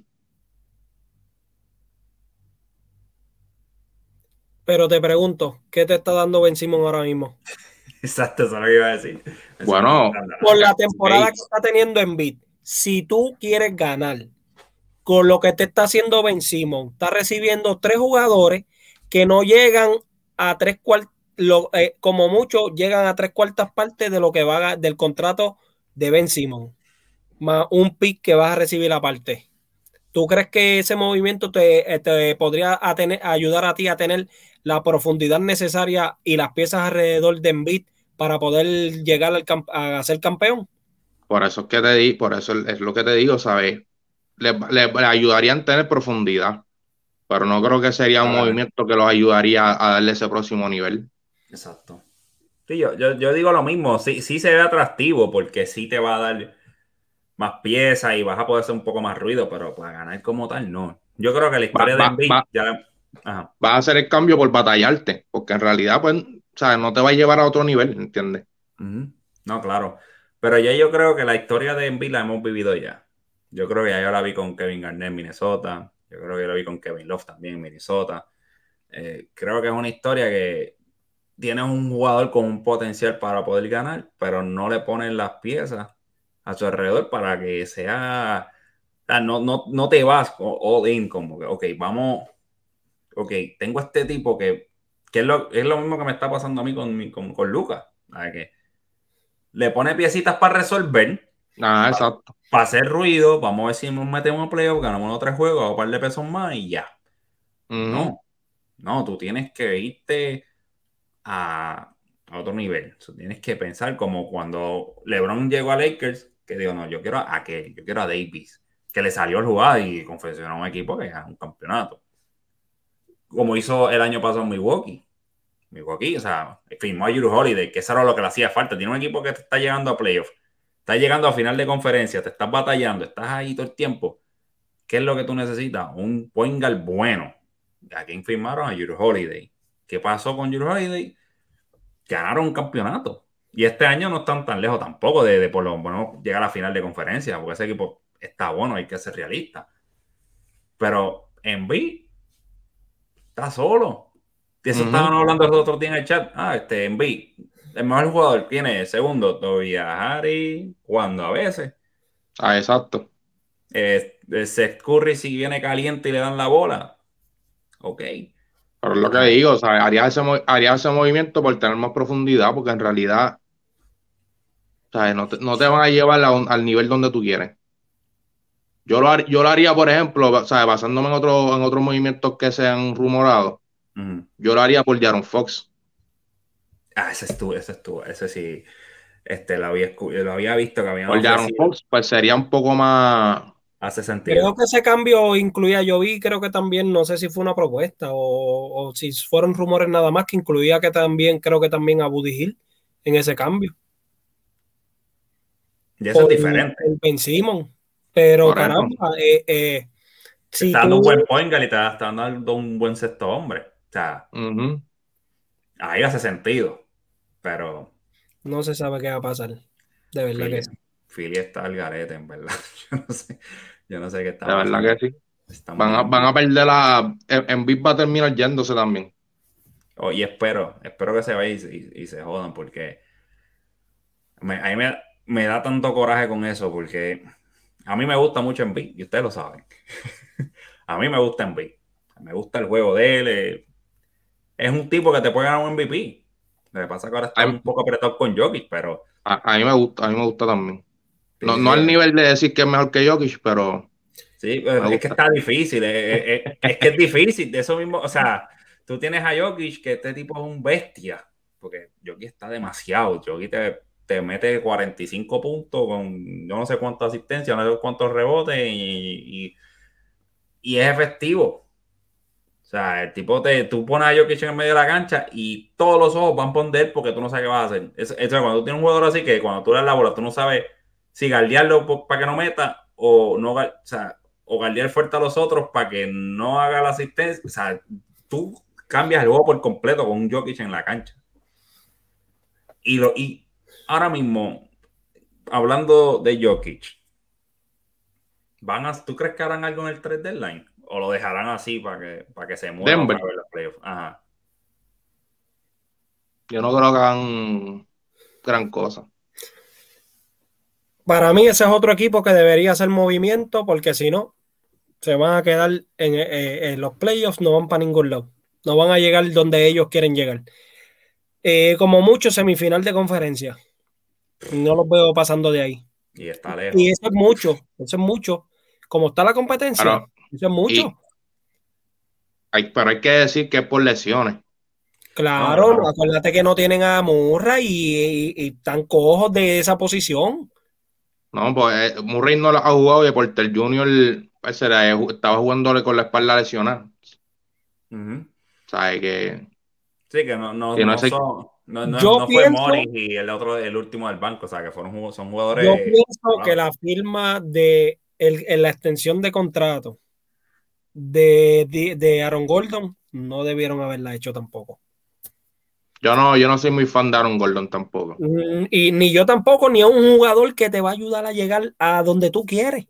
pero te pregunto, ¿qué te está dando Ben Simon ahora mismo?
Exacto, eso es lo que iba a decir. Eso
Bueno.
Por la temporada que está teniendo en beat, si tú quieres ganar con lo que te está haciendo Ben Simon, está recibiendo tres jugadores que no llegan a tres cuartas, como mucho llegan a tres cuartas partes de lo que va del contrato de Ben Simon, más un pick que vas a recibir aparte. ¿Tú crees que ese movimiento te, eh, te podría ayudar a ti a tener la profundidad necesaria y las piezas alrededor de Embiid para poder llegar a ser campeón?
Por eso es que te di, por eso es lo que te digo, ¿sabes? Le, le- le ayudarían a tener profundidad, pero no creo que sería un movimiento que los ayudaría a darle ese próximo nivel.
Exacto. Sí, yo, yo, yo digo lo mismo, sí, sí se ve atractivo porque sí te va a dar más piezas y vas a poder hacer un poco más ruido, pero para ganar como tal, no. Yo creo que la historia
Va-
de Embiid
va.
ya... Ajá.
Vas a hacer el cambio por batallarte, porque en realidad, pues, ¿sabes? No te va a llevar a otro nivel, ¿entiendes?
No, claro. Pero ya yo creo que la historia de Embiid la hemos vivido ya. Yo creo que ya yo vi con Kevin Garnett en Minnesota. Yo creo que yo vi con Kevin Love también en Minnesota. Eh, creo que es una historia que tienes un jugador con un potencial para poder ganar, pero no le ponen las piezas a su alrededor para que sea... no, no, no te vas all in como que, ok, vamos... Ok, tengo este tipo que, que es, lo, es lo mismo que me está pasando a mí con, con, con Lucas. le pone piecitas para resolver,
Ah, exacto.
para hacer ruido, vamos a ver si nos metemos a playoff, ganamos los tres juegos, hago un par de pesos más y ya. No, no, tú tienes que irte a, a otro nivel. Tú tienes que pensar como cuando LeBron llegó a Lakers, que digo, no, yo quiero a aquel, yo quiero a Davis, que le salió el jugar y confeccionó un equipo que gana un campeonato. Como hizo el año pasado en Milwaukee. Milwaukee, o sea, firmó a Drew Holiday, que eso era lo que le hacía falta. Tiene un equipo que está llegando a playoff, está llegando a final de conferencia, te estás batallando, estás ahí todo el tiempo. ¿Qué es lo que tú necesitas? Un point guard bueno. ¿A quién firmaron? A Drew Holiday. ¿Qué pasó con Drew Holiday? Ganaron un campeonato. Y este año no están tan lejos tampoco de, de por lo menos llegar a la final de conferencia, porque ese equipo está bueno, hay que ser realista. Pero Embiid está solo. De eso estaban hablando los otros días en el chat. Ah, este Embiid, el mejor jugador tiene segundo, todavía Harry, cuando a veces.
Ah, exacto.
Eh, Seth Curry si viene caliente y le dan la bola. Ok.
Pero es lo que digo, o sea, haría ese, haría ese movimiento por tener más profundidad, porque en realidad, ¿sabes? No te, no te van a llevar a un- al nivel donde tú quieres. Yo lo, yo lo haría, por ejemplo, ¿sabes? basándome en, otro, en otros movimientos que se han rumorado,
Ujú.
yo lo haría por Jaron Fox.
Ah, ese estuvo, ese estuvo, ese sí. Este, lo había, lo había visto que habían
Por Jaron
ofrecido.
Fox, pues sería un poco más.
Hace sentido.
Creo que ese cambio incluía, yo vi, creo que también, no sé si fue una propuesta o, o si fueron rumores nada más, que incluía que también, creo que también a Buddy Hill en ese cambio.
Y eso es diferente.
el Ben Simon. Pero
Correcto.
caramba, eh, eh, si
está dando
tú-
un buen point y te está dando un buen sexto hombre. O sea, ahí hace sentido. Pero
no se sabe qué va a pasar. De verdad
Philly,
que sí.
Philly está al garete, en verdad. Yo no sé, yo no sé qué está
De verdad
pasando.
que sí. Van a, van a perder la. En, en Big va a terminar yéndose también.
Oh, y espero, espero que se vayan y, y- y se jodan, porque me- a mí me, me da tanto coraje con eso, porque a mí me gusta mucho Embiid, y ustedes lo saben. a mí me gusta Embiid. Me gusta el juego de él. eh. Es un tipo que te puede ganar un MVP. Lo que pasa es que ahora está un poco apretado con Jokic, pero...
A, a mí me gusta, a mí me gusta también. No,
Sí,
no
sí,
al nivel de decir que es mejor que Jokic, pero
Sí, es que está difícil. eh, eh, eh, es que es difícil. De eso mismo, o sea, tú tienes a Jokic, que este tipo es un bestia. Porque Jokic está demasiado. Jokic te, te mete 45 puntos con yo no sé cuántas asistencias, no sé cuántos rebotes y, y, es efectivo. O sea, el tipo te, tú pones a Jokic en el medio de la cancha y todos los ojos van a poner porque tú no sabes qué vas a hacer. Es, cuando tú tienes un jugador así que cuando tú le das la bola, tú no sabes si guardiarlo para que no meta o no, o sea, fuerte a los otros para que no haga la asistencia. O sea, tú cambias el juego por completo con un Jokic en la cancha. Y, lo, y ahora mismo, hablando de Jokic, ¿van a, ¿tú crees que harán algo en el 3 deadline? ¿O lo dejarán así para que, para que se mueva para ver los playoffs? Ajá.
Yo no creo que hagan gran cosa.
Para mí ese es otro equipo que debería hacer movimiento porque si no, se van a quedar en, eh, en, los playoffs, no van para ningún lado. No van a llegar donde ellos quieren llegar. Eh, como mucho semifinal de conferencia. No los veo pasando de ahí.
Y está lejos.
Y eso es mucho, eso es mucho. Como está la competencia, eso es mucho.
hay, pero hay que decir que es por lesiones.
Claro, acuérdate que no tienen a Murray y, están cojos de esa posición.
No, pues eh, Murray no lo ha jugado y Porter Junior pues, estaba jugándole con la espalda lesionada. Uh que.
Sí, que no, no, no, no, fue Morris y el otro, el último del banco, o sea, que fueron son jugadores.
Yo pienso que la firma de en la extensión de contrato de, de, Aaron Gordon no debieron haberla hecho tampoco.
Yo no, yo no soy muy fan de Aaron Gordon tampoco.
Mm, y ni yo tampoco, ni a un jugador que te va a ayudar a llegar a donde tú quieres.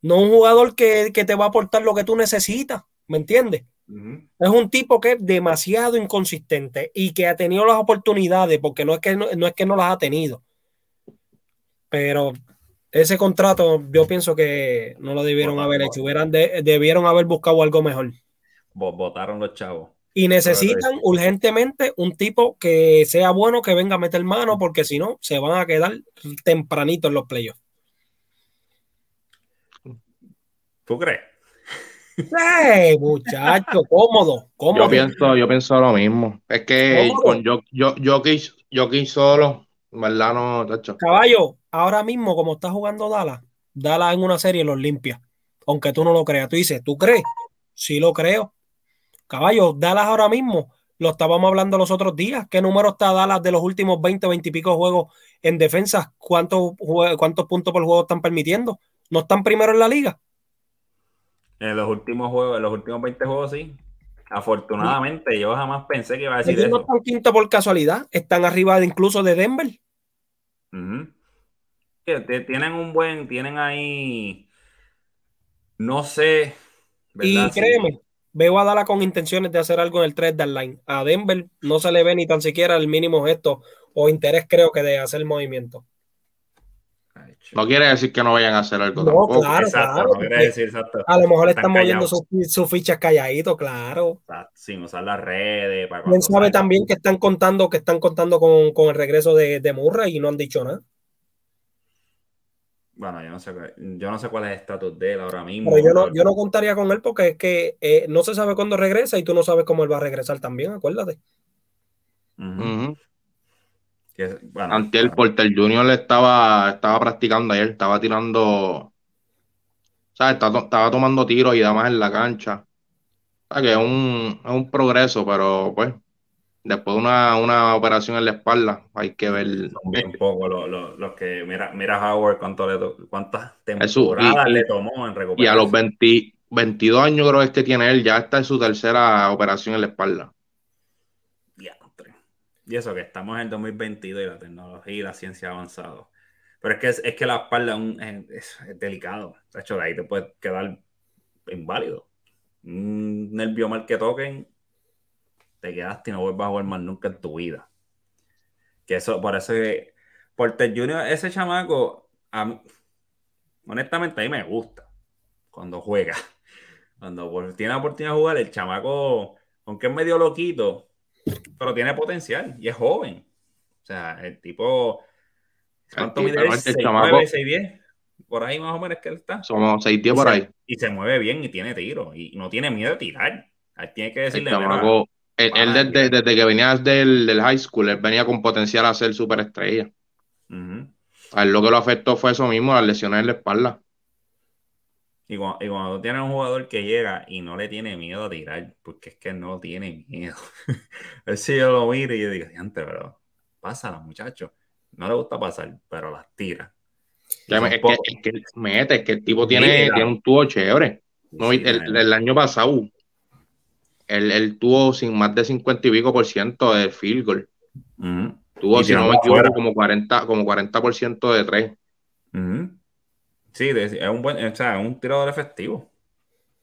No un jugador que, que te va a aportar lo que tú necesitas, ¿me entiendes? Es un tipo que es demasiado inconsistente y que ha tenido las oportunidades, porque no es que no, es que no las ha tenido. Pero ese contrato yo pienso que no lo debieron haber hecho. debieron haber buscado algo mejor.
Votaron los chavos.
Y necesitan urgentemente un tipo que sea bueno, que venga a meter mano, porque si no, se van a quedar tempranito en los playoffs.
¿Tú crees?
¡Eh, muchacho! Cómodo, cómodo.
Yo pienso, yo pienso lo mismo. Es que con yo, yo, yo, yo solo, ¿verdad? No, tacho.
Caballo, ahora mismo, como está jugando Dallas, Dallas en una serie los limpia. Aunque tú no lo creas. Tú dices, ¿tú crees? Sí lo creo. Caballo, Dallas ahora mismo, lo estábamos hablando los otros días. ¿Qué número está Dallas de los últimos 20, 20 y pico juegos en defensa? ¿Cuántos, ¿Cuántos puntos por juego están permitiendo? ¿No están primero en la liga?
En los últimos juegos, en los últimos 20 juegos, sí. Afortunadamente, yo jamás pensé que iba a decir eso.
no están quinto por casualidad, están arriba incluso de Denver.
Tienen un buen, tienen ahí, no sé.
Y créeme, veo a Dala con intenciones de hacer algo en el 3 line. A Denver no se le ve ni tan siquiera el mínimo gesto o interés, creo que, de hacer el movimiento.
No quiere decir que no vayan a hacer algo.
No, claro, claro. No quiere decir, exacto. A lo mejor están, moviendo sus fichas calladitos, claro.
Sin usar las redes.
Para ¿Quién sabe también que están contando, que están contando con, con el regreso de, de Murray y no han dicho nada?
Bueno, yo no sé, yo no sé cuál es el estatus de él ahora mismo.
Pero yo no, yo no contaría con él porque es que eh, no se sabe cuándo regresa y tú no sabes cómo él va a regresar también, acuérdate.
Uh ante el Porter Junior estaba, estaba practicando ayer, estaba tirando, ¿sabes? Estaba, estaba tomando tiros y demás en la cancha. O sea, que es un, es un progreso, pero pues, después de una, una, operación en la espalda, hay que ver.
Un poco los, que, mira, mira Howard, cuánto le, cuántas temporadas le tomó en recuperación.
Y a los 22 años creo que tiene él, ya está en su tercera operación en la espalda.
Y eso que estamos en el 2022 y la tecnología y la ciencia ha avanzado. Pero es que, es, que la espalda es, delicado. De hecho, de ahí te puede quedar inválido. Un nervio mal que toquen, te quedaste y no vuelvas a jugar más nunca en tu vida. Que eso, por eso que Porter Junior, ese chamaco, honestamente a mí me gusta cuando juega. Cuando tiene la oportunidad de jugar, el chamaco, aunque es medio loquito, pero tiene potencial y es joven. O sea, el tipo. ¿Cuánto mide? 6, 9, 6, 10. Por ahí más o menos que él está.
Somos 6, 10 por ahí.
Y se mueve bien y tiene tiro. Y no tiene miedo de tirar. Ahí tiene que decirle.
él, desde, desde, que venía del, del, high school, él venía con potencial a ser superestrella. A él lo que lo afectó fue eso mismo, las lesiones en la espalda.
Y cuando, tú tienes un jugador que llega y no le tiene miedo a tirar, porque es que no tiene miedo. si yo lo miro y yo digo, antes, pero pásala, muchacho. No le gusta pasar, pero las tira.
es, que, mete, es que el tipo tiene, tiene un tubo chévere. No, el, año pasado, él, tuvo sin más de 50 y pico por ciento de field goal. Tuvo, si no me equivoco, como 40, como 40% de tres.
Sí, es un buen, o sea, un tirador efectivo.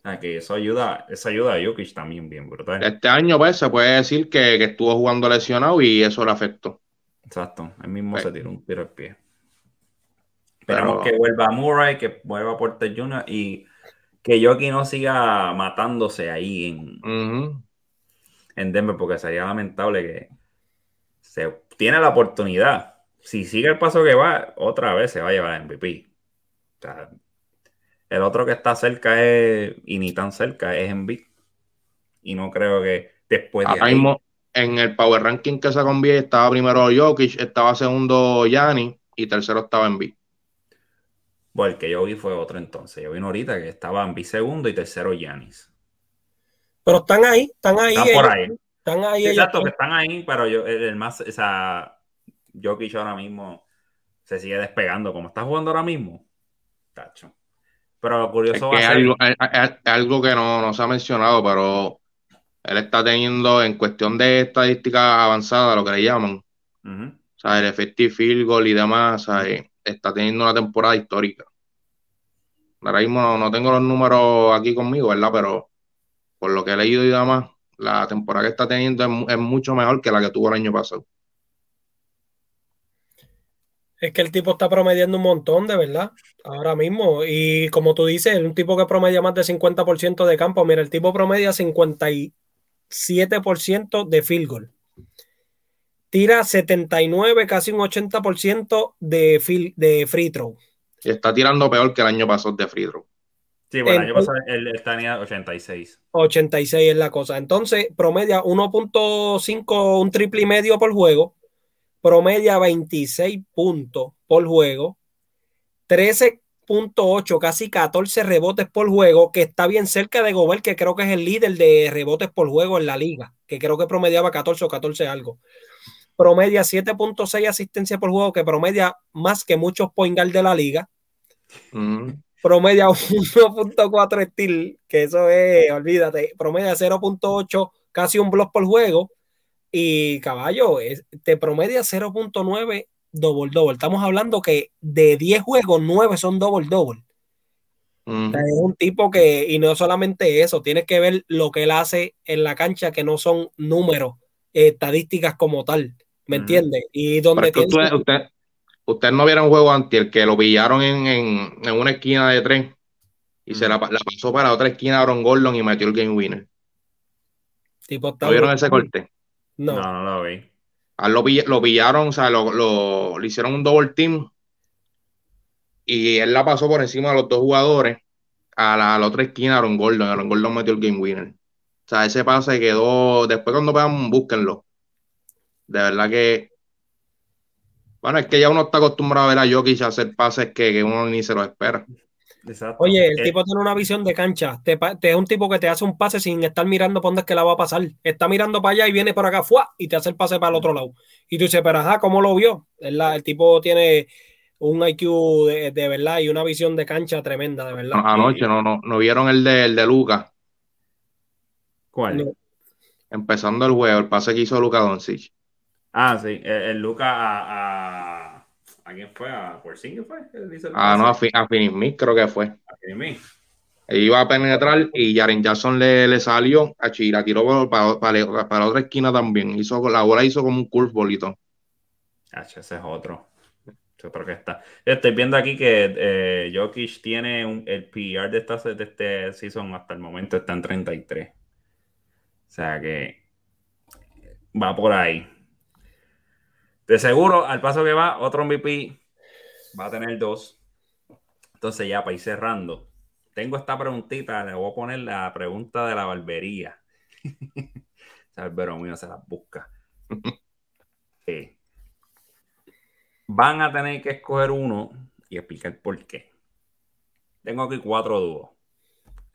O que eso ayuda, eso ayuda a Jokic también bien brutal.
Este año, pues, se puede decir que, estuvo jugando lesionado y eso le afectó.
Exacto, él mismo se tiró un tiro al pie. Esperamos que vuelva Murray, que vuelva Porter Jr. y que Jokic no siga matándose ahí en, en Denver, porque sería lamentable que se tiene la oportunidad. Si sigue el paso que va, otra vez se va a llevar a MVP el otro que está cerca es, y ni tan cerca, es Embiid. Y no creo que después de
ahí... mismo, en el Power Ranking que se conviene estaba primero Jokic, estaba segundo Yanni y tercero estaba Embiid.
Bueno, el que yo vi fue otro entonces. Yo vi ahorita que estaba Embiid segundo y tercero Yanis.
Pero están ahí, están ahí.
Están por ahí.
Están ahí.
exacto, que están ahí, pero yo, el, más, o sea, Jokic ahora mismo se sigue despegando. Como está jugando ahora mismo, pero lo curioso
es, algo, algo, que no, se ha mencionado, pero él está teniendo en cuestión de estadística avanzada, lo que le llaman, o sea, el effective field goal y demás, está teniendo una temporada histórica. Ahora mismo no, tengo los números aquí conmigo, ¿verdad? Pero por lo que he leído y demás, la temporada que está teniendo es mucho mejor que la que tuvo el año pasado.
Es que el tipo está promediando un montón, de verdad, ahora mismo. Y como tú dices, un tipo que promedia más de 50% de campo. Mira, el tipo promedia 57% de field goal. Tira 79, casi un 80% de, de free throw.
Y está tirando peor que el año pasado de free throw.
Sí, bueno, el año pasado él tenía 86.
86 es la cosa. Entonces, promedia 1.5, un triple y medio por juego promedia 26 puntos por juego, 13.8, casi 14 rebotes por juego, que está bien cerca de Gobert, que creo que es el líder de rebotes por juego en la liga, que creo que promediaba 14 o 14 algo. Promedia 7.6 asistencia por juego, que promedia más que muchos point guard de la liga. Mm. Promedia 1.4 steel, que eso es, olvídate, promedia 0.8, casi un block por juego y caballo, te promedia 0.9 double double. Estamos hablando que de 10 juegos, 9 son double double. es un tipo que, y no solamente eso, tienes que ver lo que él hace en la cancha, que no son números, estadísticas como tal. ¿Me entiendes? Y donde
usted, no viera un juego antes, que lo pillaron en, una esquina de tren y se la, pasó para otra esquina a Aaron Gordon y metió el game winner.
Tipo,
¿No vieron ese corte?
No, no, lo vi.
lo, pillaron, o sea, lo, le hicieron un double team y él la pasó por encima de los dos jugadores a la, otra esquina, Aaron Gordon. Aaron Gordon metió el game winner. O sea, ese pase quedó. Después, cuando vean, búsquenlo. De verdad que. Bueno, es que ya uno está acostumbrado a ver a Jokic hacer pases que, que uno ni se lo espera.
Oye, el eh, tipo tiene una visión de cancha. Te, es un tipo que te hace un pase sin estar mirando por dónde es que la va a pasar. Está mirando para allá y viene por acá, ¡fua! y te hace el pase para el otro lado. Y tú dices, pero ajá, ¿cómo lo vio? El, el tipo tiene un IQ de, verdad y una visión de cancha tremenda, de verdad.
anoche no, no, no vieron el de, el de Luca.
¿Cuál?
Empezando el juego, el pase que hizo Luca Doncic.
Ah, sí, el, Luca a ¿A quién fue? ¿A Porzingis fue?
Ah, no, a, a Finney creo que fue. A Finney Iba a penetrar y Jaren Jackson le, le salió a Chira, tiró para, para, para, otra esquina también. Hizo, la bola hizo como un curve
Ah, ese es otro. otro que está. Estoy viendo aquí que eh, Jokic tiene un, el PR de, esta, de este season hasta el momento está en 33. O sea que va por ahí. De seguro, al paso que va, otro MVP va a tener dos. Entonces, ya para ir cerrando, tengo esta preguntita, le voy a poner la pregunta de la barbería. el mío se las busca. van a tener que escoger uno y explicar por qué. Tengo aquí cuatro dúos.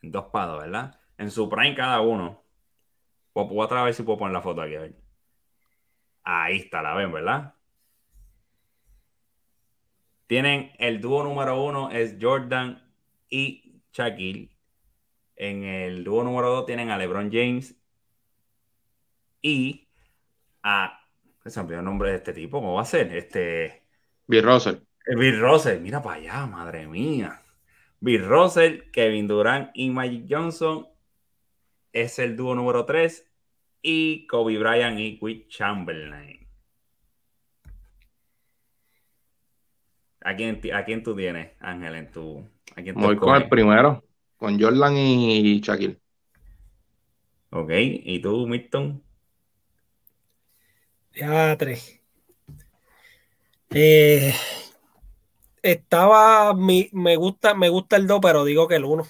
En dos pados, ¿verdad? En su prime cada uno. Voy a ver si puedo poner la foto aquí. Ahí está, la ven, ¿verdad? Tienen el dúo número uno es Jordan y Shaquille. En el dúo número dos tienen a LeBron James y a. Se me el nombre de este tipo. ¿Cómo va a ser? Este.
Bill Russell.
Eh, Bill Russell. Mira para allá, madre mía. Bill Russell, Kevin Durant y Magic Johnson es el dúo número 3 y Kobe Bryant y Wick Chamberlain. ¿A quién, ¿A quién, tú tienes, Ángel, en tu...
¿a quién Voy con el primero, con Jordan y Shaquille.
Ok, ¿y tú, Milton?
Ya, tres. Eh, estaba, mi, me gusta, me gusta el 2, pero digo que el 1.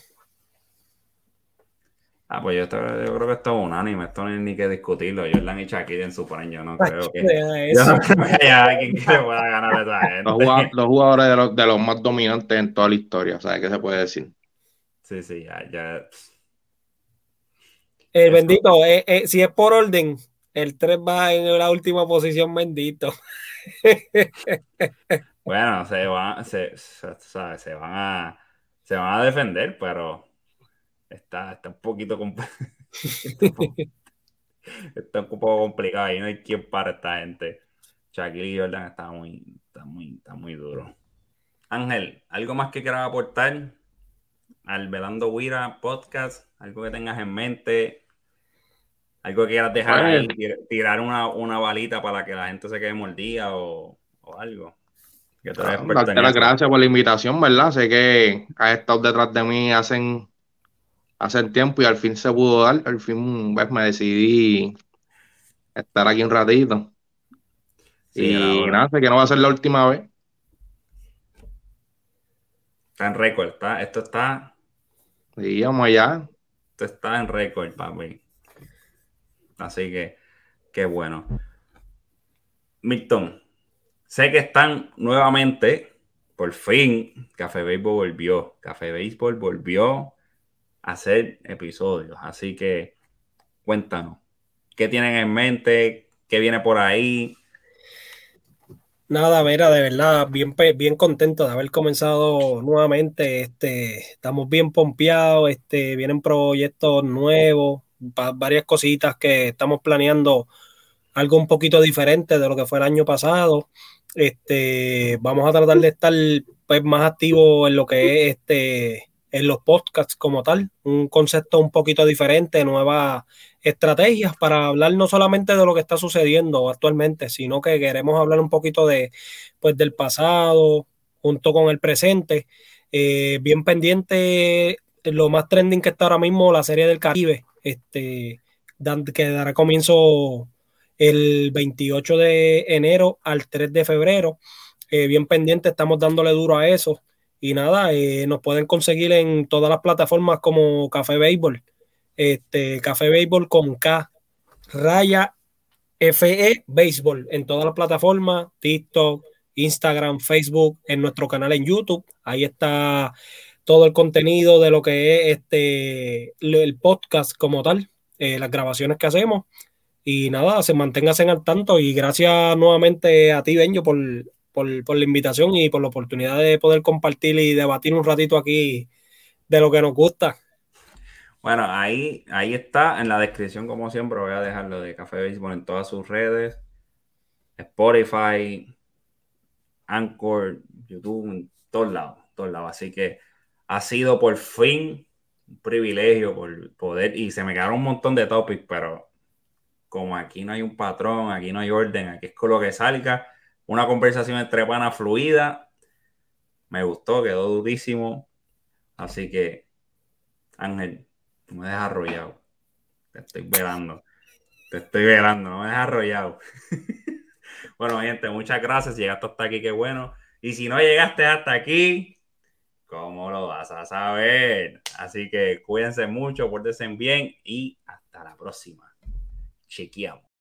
Ah, pues yo, creo que esto es unánime, esto no hay ni que discutirlo. Jordan y Shaquille en su yo no creo que, yo no creo que haya alguien que pueda ganar a esa gente.
Los, jugadores, de los, de los, más dominantes en toda la historia, ¿sabes qué se puede decir?
Sí, sí, ya. ya.
El bendito, eh, eh, si es por orden, el 3 va en la última posición, bendito.
bueno, se van, se, se, van a, se van a defender, pero está, está un poquito está, un poco complicado y no hay quien para esta gente. Shaquille y Jordan está muy, está muy, está muy duro. Ángel, ¿algo más que quieras aportar al Velando Wira podcast? ¿Algo que tengas en mente? ¿Algo que quieras dejar ahí? ¿Tirar una, una, balita para que la gente se quede mordida o, o algo?
Darte las gracias por la invitación, ¿verdad? Sé que has estado detrás de mí hacen hace tiempo y al fin se pudo dar. Al fin pues, me decidí estar aquí un ratito. y nada, sé que no va a ser la última vez.
Está en récord, está, esto está.
Sí, vamos allá.
Esto está en récord, papi. Así que, qué bueno. Milton, sé que están nuevamente, por fin, Café Béisbol volvió. Café Béisbol volvió hacer episodios. Así que cuéntanos, ¿qué tienen en mente? ¿Qué viene por ahí?
Nada, Vera, de verdad, bien, bien contento de haber comenzado nuevamente. Este, estamos bien pompeados, este, vienen proyectos nuevos, varias cositas que estamos planeando, algo un poquito diferente de lo que fue el año pasado. Este, vamos a tratar de estar pues, más activos en lo que es este en los podcasts como tal, un concepto un poquito diferente, nuevas estrategias para hablar no solamente de lo que está sucediendo actualmente, sino que queremos hablar un poquito de, pues, del pasado junto con el presente. Eh, bien pendiente, lo más trending que está ahora mismo, la serie del Caribe, este, que dará comienzo el 28 de enero al 3 de febrero. Eh, bien pendiente, estamos dándole duro a eso. Y nada, eh, nos pueden conseguir en todas las plataformas como Café Béisbol. Este, Café Béisbol con K, raya FE Béisbol en todas las plataformas, TikTok, Instagram, Facebook, en nuestro canal en YouTube. Ahí está todo el contenido de lo que es este el podcast como tal, eh, las grabaciones que hacemos. Y nada, se manténgase al tanto y gracias nuevamente a ti, Benjo, por por, la invitación y por la oportunidad de poder compartir y debatir un ratito aquí de lo que nos gusta.
Bueno, ahí, ahí está en la descripción, como siempre, voy a dejarlo de Café Béisbol en todas sus redes, Spotify, Anchor, YouTube, en todos lados, todos lados. Así que ha sido por fin un privilegio por poder, y se me quedaron un montón de topics, pero como aquí no hay un patrón, aquí no hay orden, aquí es con lo que salga, una conversación entre panas fluida. Me gustó, quedó durísimo. Así que, Ángel, no me dejas arrollado. Te estoy velando. Te estoy velando, no me dejas arrollado. bueno, gente, muchas gracias. Llegaste hasta aquí, qué bueno. Y si no llegaste hasta aquí, ¿cómo lo vas a saber? Así que cuídense mucho, pórtense bien y hasta la próxima. Chequeamos.